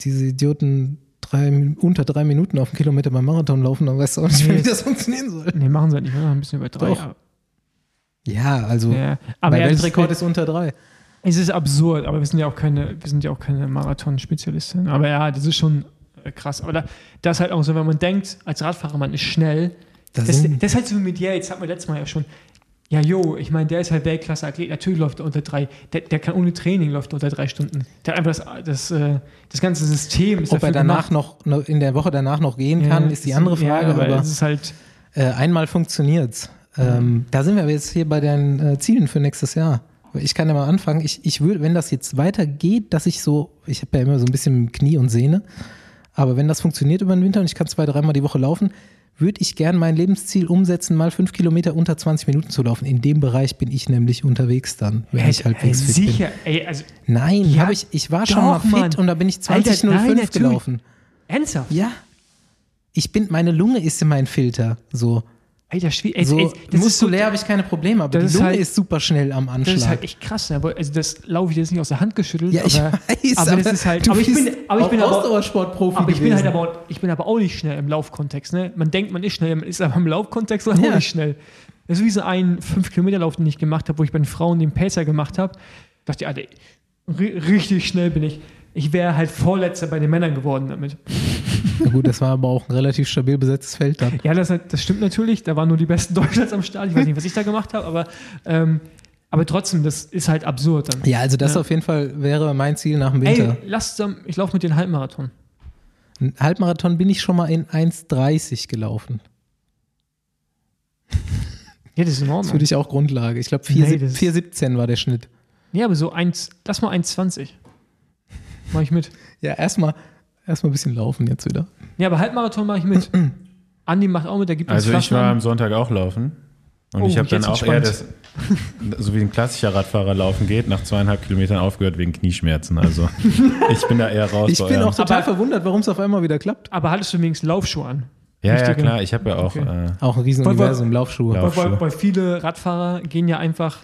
diese Idioten drei, unter drei Minuten auf einen Kilometer beim Marathon laufen, dann weißt du auch nicht, Nee, wie das funktionieren soll. Nee, machen sie halt nicht, ne? ein bisschen über drei. Doch. Ja, also Ja, aber ja, das- Weltrekord ist unter drei. Es ist absurd, aber wir sind ja auch keine, wir sind ja auch keine Marathon-Spezialistin. Aber ja, das ist schon äh, krass. Aber da, das ist halt auch so, wenn man denkt, als Radfahrer, man ist schnell. Da Das, sind- das ist halt so mit Yates, hat man letztes Mal ja schon. Ja, jo, ich meine, der ist halt Weltklasse-Athlet. Natürlich läuft er unter drei. Der, der kann ohne Training läuft er unter drei Stunden. Der hat einfach das, das, äh, das ganze System ist Ob er danach gemacht. noch, in der Woche danach noch gehen Ja, kann, ist die andere ja, Frage. aber es ist halt, äh, einmal funktioniert's. Ähm, da sind wir aber jetzt hier bei den äh, Zielen für nächstes Jahr. Ich kann ja mal anfangen. Ich, ich würde, wenn das jetzt weitergeht, dass ich so, ich habe ja immer so ein bisschen Knie und Sehne, aber wenn das funktioniert über den Winter und ich kann zwei, dreimal die Woche laufen, würde ich gern mein Lebensziel umsetzen, mal fünf Kilometer unter 20 Minuten zu laufen. In dem Bereich bin ich nämlich unterwegs dann, wenn ey, ich halbwegs ey, fit bin. sicher, ey, also Nein, Ja, ich, ich war schon doch, mal fit Mann. und da bin ich Alter, 20.05 nein, natürlich. gelaufen. ernsthaft. Ja. Ich bin, meine Lunge ist in mein Filter. So, Ey, das, Schwie- ey, so ey, das ist so, muskulär habe ich keine Probleme, aber die ist Lunge halt- ist super schnell am Anschlag. Das ist halt echt krass. Ne? Also das laufe ich jetzt nicht aus der Hand geschüttelt. ja, ich aber, weiß, aber das ist halt. Aber ich bin, aber ich bin aber, Ausdauersportprofi aber ich bin halt aber, ich bin aber auch nicht schnell im Laufkontext. Ne? Man denkt, man ist schnell, man ist aber im Laufkontext auch Ja. nicht schnell. Das ist wie so ein 5-Kilometer-Lauf, den ich gemacht habe, wo ich bei den Frauen den Pacer gemacht habe. dachte ich, Alter, ri- richtig schnell bin ich. Ich wäre halt Vorletzter bei den Männern geworden damit. Ja, gut, das war aber auch ein relativ stabil besetztes Feld dann. Ja, das, das stimmt natürlich. Da waren nur die besten Deutschlands am Start. Ich weiß nicht, was ich da gemacht habe, aber, ähm, aber trotzdem, das ist halt absurd dann. Ja, also das Ja. auf jeden Fall wäre mein Ziel nach dem Winter. Ey, lass ich laufe mit den Halbmarathon. Ein Halbmarathon bin ich schon mal in 1,30 gelaufen. Ja, das ist in Das Ordnung. würde ich auch Grundlage. Ich glaube, Nee, das- 4,17 war der Schnitt. Ja, aber so eins, lass mal 1,20. Mach ich mit. Ja, erstmal erstmal ein bisschen laufen jetzt wieder. Ja, aber Halbmarathon mache ich mit. Andi macht auch mit, der gibt uns Also ich war am Flaschen. Sonntag auch laufen. Und Oh, ich habe dann jetzt auch wird's eher das, so wie ein klassischer Radfahrer laufen geht, nach zweieinhalb Kilometern aufgehört wegen Knieschmerzen. Also ich bin da eher raus. Ich bin auch total Aber- verwundert, warum es auf einmal wieder klappt. Aber hattest du wenigstens Laufschuhe an? Ja, ja, klar. Ich habe ja auch, Okay. äh, Auch ein Riesenuniversum, Laufschuhe. Lauf- Weil, weil, Laufschuhe. weil viele Radfahrer gehen ja einfach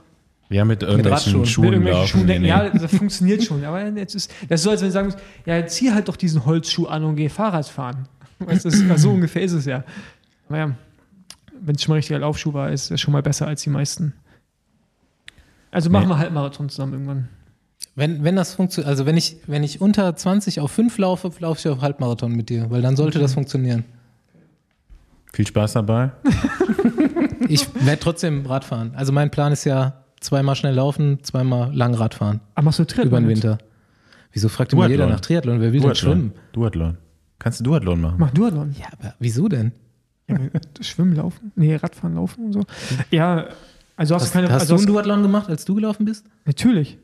ja mit irgendwelchen mit Schuhen irgendwelchen laufen. Schuhen denken, ja, das funktioniert schon. Aber jetzt ist, das ist so, als wenn du sagen musst, ja, zieh halt doch diesen Holzschuh an und geh Fahrrad fahren. Weißt, das ist, so ungefähr ist es ja. Aber ja, wenn es schon mal richtiger Laufschuh war, ist es schon mal besser als die meisten. Also machen Nee. wir Halbmarathon zusammen irgendwann. Wenn, wenn das funktioniert, also wenn ich, wenn ich unter 20 auf 5 laufe, laufe ich auf Halbmarathon mit dir, weil dann sollte das funktionieren. Viel Spaß dabei. Ich werde trotzdem Rad fahren. Also mein Plan ist ja zweimal schnell laufen, zweimal lang Rad fahren. Aber machst du Triathlon Über den? Winter. Wieso fragt immer jeder Duathlon. nach Triathlon? Wer will denn schwimmen? Duathlon. Duathlon. Kannst du Duathlon machen? Mach Duathlon. Ja, aber wieso denn? Ja, Schwimmen, Laufen? Nee, Radfahren, Laufen und so. Ja, also hast, Hast, du keine. hast also du einen hast, Duathlon gemacht, als du gelaufen bist? natürlich.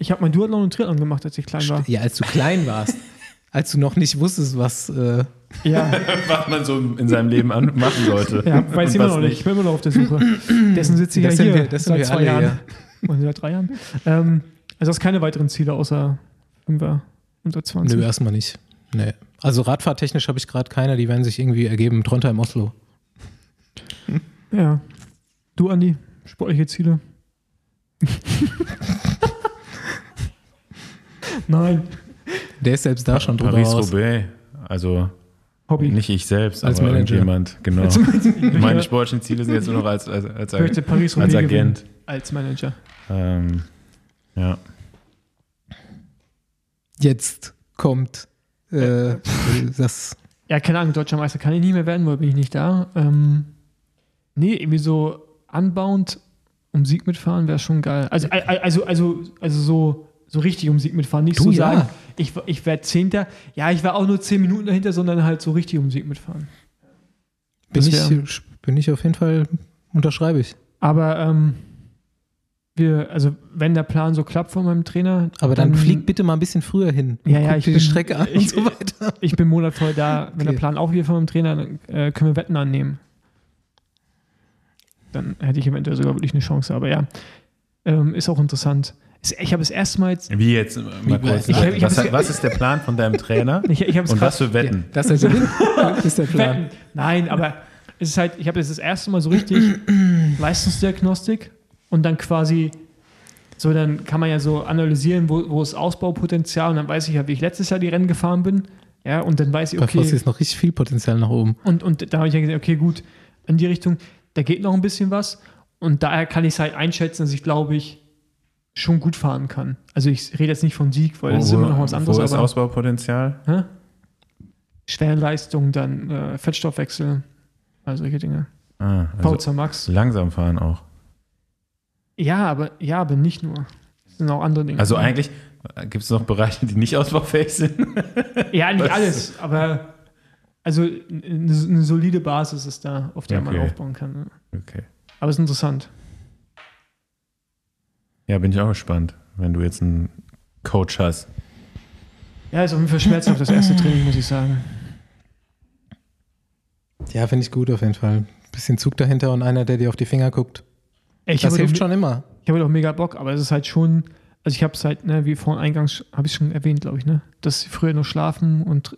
Ich habe mein Duathlon und Triathlon gemacht, als ich klein war. Ja, als du klein warst. als du noch nicht wusstest, was. Äh, Ja, Was man so in seinem Leben an machen sollte. ja weiß ich immer noch nicht. Ich bin immer noch auf der Suche. Dessen sitze ich Das ja sind hier wir- das sind seit zwei Jahren. Und seit drei Jahren. Ähm, also hast keine weiteren Ziele außer Fünfer unter 20. nö, erstmal nicht. Nee. Also Radfahrtechnisch habe ich gerade keine, die werden sich irgendwie ergeben. Trondheim, Oslo. Ja. Du, Andi, sportliche Ziele? Nein. Der ist selbst da schon drüber. Paris-Roubaix. Also Hobby. nicht ich selbst, Als aber Manager. irgendjemand. Genau. Als- Meine sportlichen Ziele sind jetzt nur noch als, als, als, Ich möchte Paris als Roubaix gewinnen. Agent. Als Manager. Ähm, ja. Jetzt kommt äh, das. Ja, keine Ahnung, deutscher Meister kann ich nicht mehr werden, weil bin ich nicht da. Ähm, nee, irgendwie so anbauend um Sieg mitfahren wäre schon geil. Also, also, also, also so, so richtig um Sieg mitfahren. Nicht Du, so ja. sagen, ich, ich werde Zehnter. Ja, ich war auch nur zehn Minuten dahinter, sondern halt so richtig um Sieg mitfahren. Bin ich, bin ich auf jeden Fall, unterschreibe ich. Aber ähm, wir, also wenn der Plan so klappt von meinem Trainer, Aber dann flieg bitte mal ein bisschen früher hin. Ja, ja, ich die bin- Strecke an ich- und so weiter. Ich bin Monat vorher da. Wenn Okay. der Plan auch hier von meinem Trainer, dann äh, können wir Wetten annehmen. Dann hätte ich eventuell sogar wirklich eine Chance. Aber ja, ähm, ist auch interessant. Ich habe das erste Mal jetzt. Wie jetzt? Mal kurz. Ich- ich- ich was, was ist der Plan von deinem Trainer? Ich, ich habe es Und was für Wetten? Das ist der Gewinn, ist der Plan. Wetten. Nein, aber es ist halt, ich habe jetzt das erste Mal so richtig Leistungsdiagnostik und dann quasi so, dann kann man ja so analysieren, wo, wo ist Ausbaupotenzial und dann weiß ich ja, wie ich letztes Jahr die Rennen gefahren bin. Ja, und dann weiß ich, Bei okay. Fossi ist noch richtig viel Potenzial nach oben. Und, und da habe ich ja gesagt, okay, gut, in die Richtung, da geht noch ein bisschen was. Und daher kann ich es halt einschätzen, dass ich, glaube ich, schon gut fahren kann. Also ich rede jetzt nicht von Sieg, weil das ist immer noch was anderes. Wo ist aber Ausbaupotenzial? hä? Schwerleistung, dann äh, Fettstoffwechsel, also solche Dinge. Ah, also Max. langsam fahren auch. Ja, aber ja, aber nicht nur. Es sind auch andere Dinge. Also eigentlich gibt es noch Bereiche, die nicht ausbaufähig sind. Ja, nicht Was? alles, aber also eine, eine solide Basis ist da, auf der man Okay. aufbauen kann. Okay. Aber es ist interessant. Ja, bin ich auch gespannt, wenn du jetzt einen Coach hast. Ja, ist auf jeden Fall schmerzhaft, das erste Training, muss ich sagen. Ja, finde ich gut auf jeden Fall. Bisschen Zug dahinter und einer, der dir auf die Finger guckt. Ich das habe hilft doch, schon immer. ich habe doch mega Bock, aber es ist halt schon, also ich habe es halt, ne, wie vorhin eingangs, habe ich schon erwähnt, glaube ich, ne, dass sie früher nur schlafen und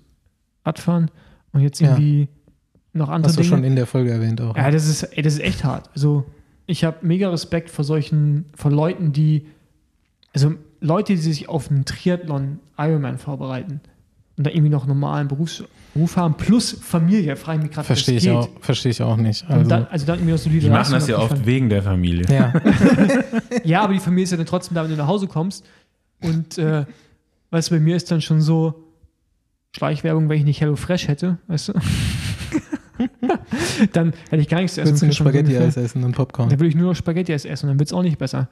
Radfahren und jetzt Ja. irgendwie noch andere Hast du Dinge. schon in der Folge erwähnt auch. Ja, das ist, ey, das ist echt hart. Also, ich habe mega Respekt vor solchen, vor Leuten, die, also Leute, die sich auf einen Triathlon Ironman vorbereiten und da irgendwie noch einen normalen Berufs Beruf haben, plus Familie, frage ich mich gerade, Verstehe ich, geht. auch, verstehe ich auch nicht. Also, dann, also dann irgendwie noch solide Die machen Leistung das ja oft wegen der Familie. ja, Ja, aber die Familie ist ja dann trotzdem da, wenn du nach Hause kommst. Und äh, weißt du, bei mir ist dann schon so Schleichwerbung, wenn ich nicht Hello Fresh hätte, weißt du? dann hätte ich gar nichts zu essen. willst du ein können, so Spaghetti ungefähr. Eis essen und Popcorn? Dann würde ich nur noch Spaghetti essen und dann wird es auch nicht besser.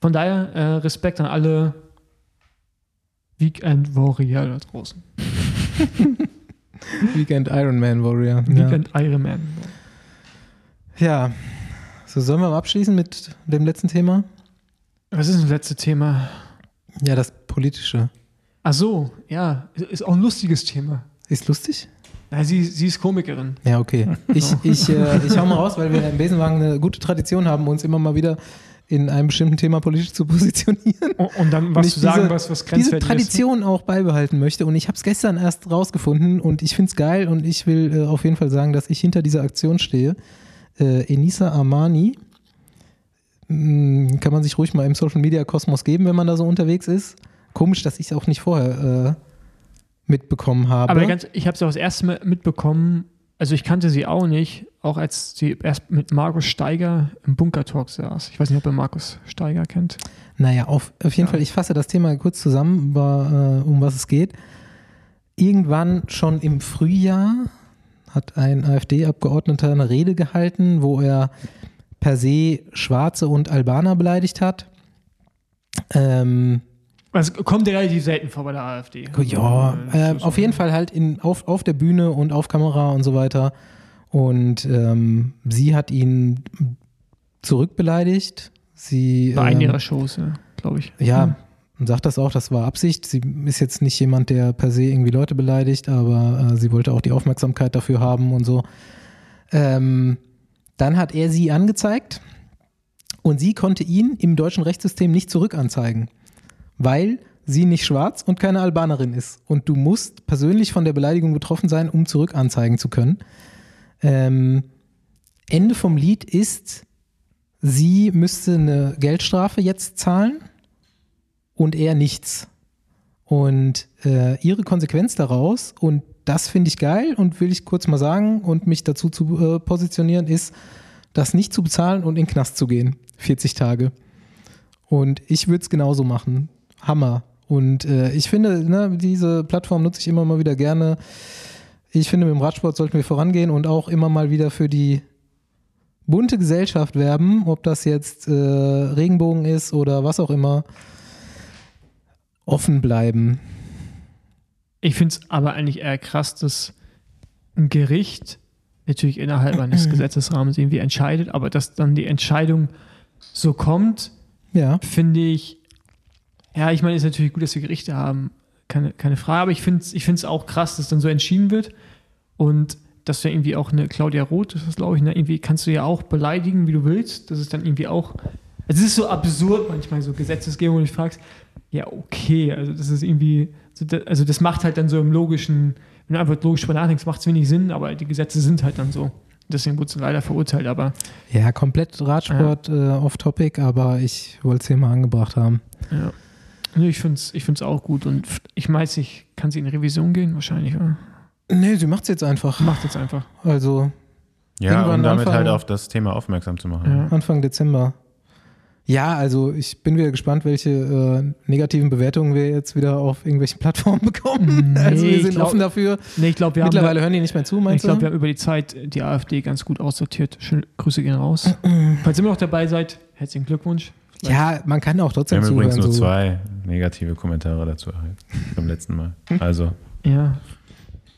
Von daher äh, Respekt an alle Weekend Warrior da draußen. Weekend Ironman Warrior. Ja. Weekend Ironman. ja. So, sollen wir mal abschließen mit dem letzten Thema? Was ist das letzte Thema? Ja, das politische. Ach so, ja, ist auch ein lustiges Thema. Ist lustig? Ja, sie, sie ist Komikerin. Ja, okay. Ich, ich, äh, ich hau mal raus, weil wir im Besenwagen eine gute Tradition haben, uns immer mal wieder in einem bestimmten Thema politisch zu positionieren. Und, und dann Und was ich zu sagen, diese- was, was diese grenzwertig ist. Tradition auch beibehalten möchte. Und ich habe es gestern erst rausgefunden und ich finde es geil und ich will äh, auf jeden Fall sagen, dass ich hinter dieser Aktion stehe. Äh, Enisa Armani mh, kann man sich ruhig mal im Social Media Kosmos geben, wenn man da so unterwegs ist. Komisch, dass ich es auch nicht vorher äh, mitbekommen habe. Aber ganz, ich habe sie auch das erste Mal mitbekommen, also ich kannte sie auch nicht, auch als sie erst mit Markus Steiger im Bunker Talk saß. Ich weiß nicht, ob ihr Markus Steiger kennt. Naja, auf, auf jeden Ja. Fall, ich fasse das Thema kurz zusammen, über, äh, um was es geht. Irgendwann schon im Frühjahr hat ein AfD-Abgeordneter eine Rede gehalten, wo er per se Schwarze und Albaner beleidigt hat. Ähm, Also kommt ja relativ selten vor bei der AfD. ja, Also, äh, auf jeden Fall halt in, auf, auf der Bühne und auf Kamera und so weiter. Und ähm, sie hat ihn zurückbeleidigt. Sie, Bei einer ähm, ihrer Shows, ja, glaube ich. Ja, und sagt das auch, das war Absicht. Sie ist jetzt nicht jemand, der per se irgendwie Leute beleidigt, aber äh, sie wollte auch die Aufmerksamkeit dafür haben und so. Ähm, dann hat er sie angezeigt und sie konnte ihn im deutschen Rechtssystem nicht zurückanzeigen, weil sie nicht schwarz und keine Albanerin ist. Und du musst persönlich von der Beleidigung betroffen sein, um zurückanzeigen zu können. Ähm, Ende vom Lied ist, sie müsste eine Geldstrafe jetzt zahlen und er nichts. Und äh, ihre Konsequenz daraus, und das finde ich geil und will ich kurz mal sagen und mich dazu zu äh, positionieren, ist, das nicht zu bezahlen und in den Knast zu gehen. 40 Tage. Und ich würde es genauso machen. Hammer. Und äh, ich finde, ne, diese Plattform nutze ich immer mal wieder gerne. Ich finde, mit dem Radsport sollten wir vorangehen und auch immer mal wieder für die bunte Gesellschaft werben, ob das jetzt äh, Regenbogen ist oder was auch immer. Offen bleiben. Ich finde es aber eigentlich eher krass, dass ein Gericht natürlich innerhalb eines Gesetzesrahmens irgendwie entscheidet, aber dass dann die Entscheidung so kommt, Ja. finde ich, ja, ich meine, es ist natürlich gut, dass wir Gerichte haben, keine, keine Frage, aber ich finde es ich find's auch krass, dass dann so entschieden wird und dass du irgendwie auch eine Claudia Roth, das ist glaube ich, ne, irgendwie kannst du ja auch beleidigen, wie du willst, das ist dann irgendwie auch, es ist so absurd manchmal, so Gesetzesgebung, und ich fragst, ja, okay, also das ist irgendwie, also das macht halt dann so im logischen, wenn du einfach logisch drüber nachdenkst, macht es wenig Sinn, aber die Gesetze sind halt dann so. Deswegen wurde sie leider verurteilt, aber Ja, komplett Radsport äh, off-topic, aber ich wollte es hier mal angebracht haben. ja. Nee, ich finde es ich find's auch gut und ich weiß nicht, kann sie in Revision gehen? Wahrscheinlich, oder? Nee, sie macht es jetzt einfach. Macht jetzt einfach. Also Ja, um damit Anfang- halt auf das Thema aufmerksam zu machen. Ja. Anfang Dezember. Ja, also ich bin wieder gespannt, welche äh, negativen Bewertungen wir jetzt wieder auf irgendwelchen Plattformen bekommen. Nee, also wir ich sind glaub- offen dafür. Nee, ich glaube, wir haben. Mittlerweile hören die nicht mehr zu, Ich meinst glaube, wir haben über die Zeit die AfD ganz gut aussortiert. Schöne Grüße gehen raus. Falls ihr immer noch dabei seid, herzlichen Glückwunsch. Ja, man kann auch Wir trotzdem haben übrigens zuhören. nur So. zwei negative Kommentare dazu erhalten. Beim letzten Mal. Also, Ja.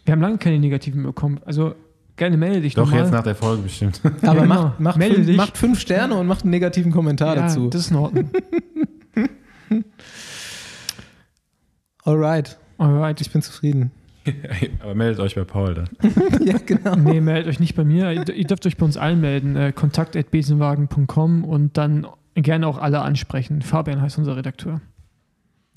Wir haben lange keine negativen bekommen. Also gerne melde dich doch nochmal. jetzt nach der Folge bestimmt. Aber Ja, genau. macht, macht, Melde fünf, dich. macht fünf Sterne und macht einen negativen Kommentar ja, dazu. Das ist in Ordnung. Alright, Alright. ich bin zufrieden. Aber meldet euch bei Paul dann. ja, genau. Nee, meldet euch nicht bei mir. Ihr, ihr dürft euch bei uns allen melden. Äh, kontakt.besenwagen.com und dann gerne auch alle ansprechen. Fabian heißt unser Redakteur.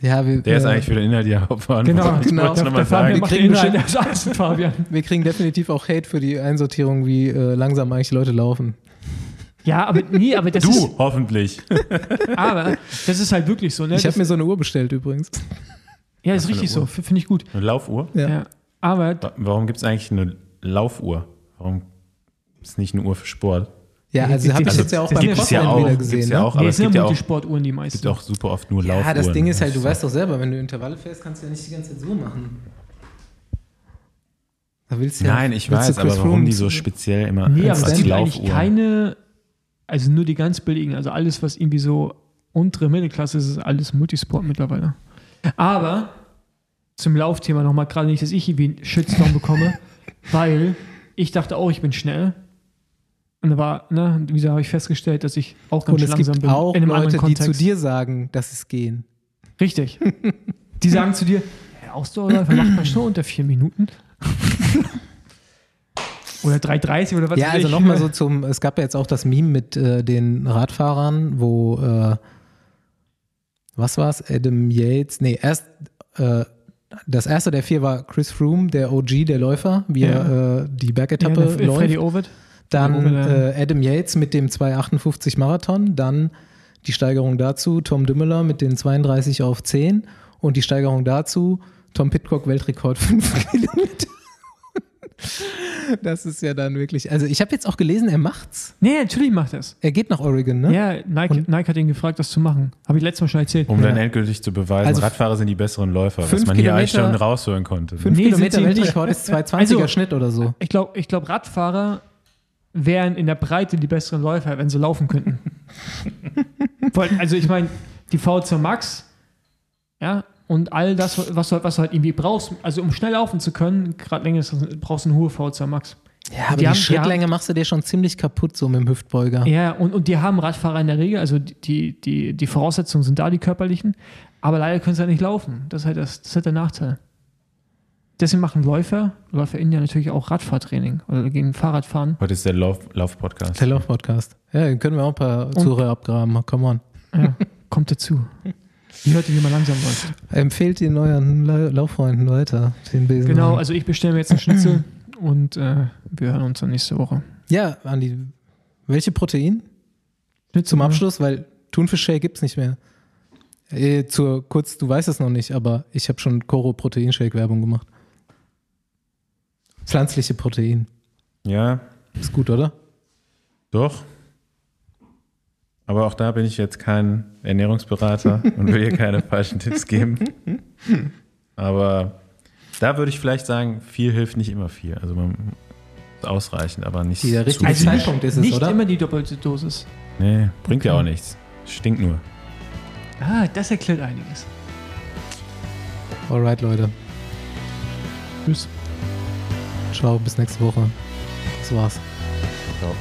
Ja, wir, Der ist äh, eigentlich für den Inhalt ja Hauptverantwortlich. Genau, genau. Der, der Fabian macht den Inhalt als Fabian. Wir kriegen definitiv auch Hate für die Einsortierung, wie äh, langsam eigentlich Leute laufen. Ja, aber nee, aber das Du, ist hoffentlich. aber das ist halt wirklich so, ne? Ich Das- habe mir so eine Uhr bestellt übrigens. ja, ist richtig so. Finde ich gut. Eine Laufuhr? Ja. Ja. Aber Wa- Warum gibt es eigentlich eine Laufuhr? Warum ist nicht eine Uhr für Sport? Ja, also habe ich Also, jetzt ja auch das beim gibt's ja Crossrennen auch, wieder gibt's gesehen. ja ne? auch, nee, aber es es sind gibt ja Multisportuhren die gibt meisten. auch super oft nur Laufuhren. Ja, das Ding ist halt, du weißt doch selber, wenn du Intervalle fährst, kannst du ja nicht die ganze Zeit so machen. Da willst du ja, Nein, ich weiß, aber warum die so speziell immer Nee, aber als es gibt eigentlich keine, also nur die ganz billigen, also alles, was irgendwie so untere Mittelklasse ist, ist alles Multisport mittlerweile. Aber zum Laufthema nochmal, gerade nicht, dass ich irgendwie einen Shitstorm bekomme, weil ich dachte auch, ich bin schnell. Und da war, ne, wie habe ich festgestellt, dass ich auch ganz Und schön es langsam gibt bin. auch in einem Leute, anderen die zu dir sagen, dass es gehen. Richtig. Die sagen zu dir, hey, Ausdauerläufer macht man schon unter vier Minuten. oder 3,30 oder was Ja, also nochmal so zum, es gab ja jetzt auch das Meme mit äh, den Radfahrern, wo, äh, was war's, Adam Yates, nee, erst, äh, das erste der vier war Chris Froome, der OG, der Läufer, wie Ja. er äh, die ja, Bergetappe der F- läuft. Freddy Ovid. Dann äh, Adam Yates mit dem 2,58 Marathon, dann die Steigerung dazu, Tom Dümmeler mit den 32 auf 10 und die Steigerung dazu, Tom Pitcock Weltrekord 5 Kilometer. Das ist ja dann wirklich, also ich habe jetzt auch gelesen, er macht's. Nee, natürlich macht er es. Er geht nach Oregon, ne? Ja, Nike, Nike hat ihn gefragt, das zu machen. Habe ich letztes Mal schon erzählt. Um dann Ja. endgültig zu beweisen, Also Radfahrer sind die besseren Läufer, was fünf man hier eigentlich Kilometer- schon raushören konnte. Fünf Nee, Kilometer. Weltrekord ist 220er Also- Schnitt oder so. Ich glaube, ich glaub, Radfahrer wären in der Breite die besseren Läufer, wenn sie laufen könnten. Also ich meine, die V2 Max, ja, und all das, was du, was du halt irgendwie brauchst, also um schnell laufen zu können, gerade länger brauchst du eine hohe V2 Max. Ja, aber Die die, haben- die Schrittlänge machst du dir schon ziemlich kaputt, so mit dem Hüftbeuger. Ja, und, und die haben Radfahrer in der Regel, also die, die, die Voraussetzungen sind da, die körperlichen, aber leider können sie halt nicht laufen. Das ist halt, das, das ist halt der Nachteil. Deswegen machen Läufer, LäuferInnen ja natürlich auch Radfahrtraining oder gegen Fahrradfahren. Heute ist der Lauf- Lauf-Podcast. Der Lauf-Podcast. Ja, den können wir auch ein paar Zuhörer abgraben. Come on. Ja, kommt dazu. Wie hört ihr, wie man langsam läuft? Empfehlt ihn euren La Lauffreunden weiter, den Besen. Genau, also ich bestelle mir jetzt einen Schnitzel und äh, wir hören uns dann nächste Woche. Ja, Andi, welche Protein? Schnitzel Zum Abschluss, weil Thunfischshake gibt es nicht mehr. Äh, zur, kurz, du weißt es noch nicht, aber ich habe schon Koro Proteinshake Werbung gemacht. Pflanzliche Protein. Ja, Ist gut, oder? doch. Aber auch da bin ich jetzt kein Ernährungsberater und will hier keine falschen Tipps geben. Aber da würde ich vielleicht sagen, viel hilft nicht immer viel. Also man ist ausreichend, aber nicht Der zu richtige viel. Zeitpunkt ist es, nicht oder? immer die doppelte Dosis. Nee, bringt ja Okay. auch nichts. Stinkt nur. Ah, das erklärt einiges. Alright, Leute. Tschüss. Ciao, bis nächste Woche. Das war's. Ciao.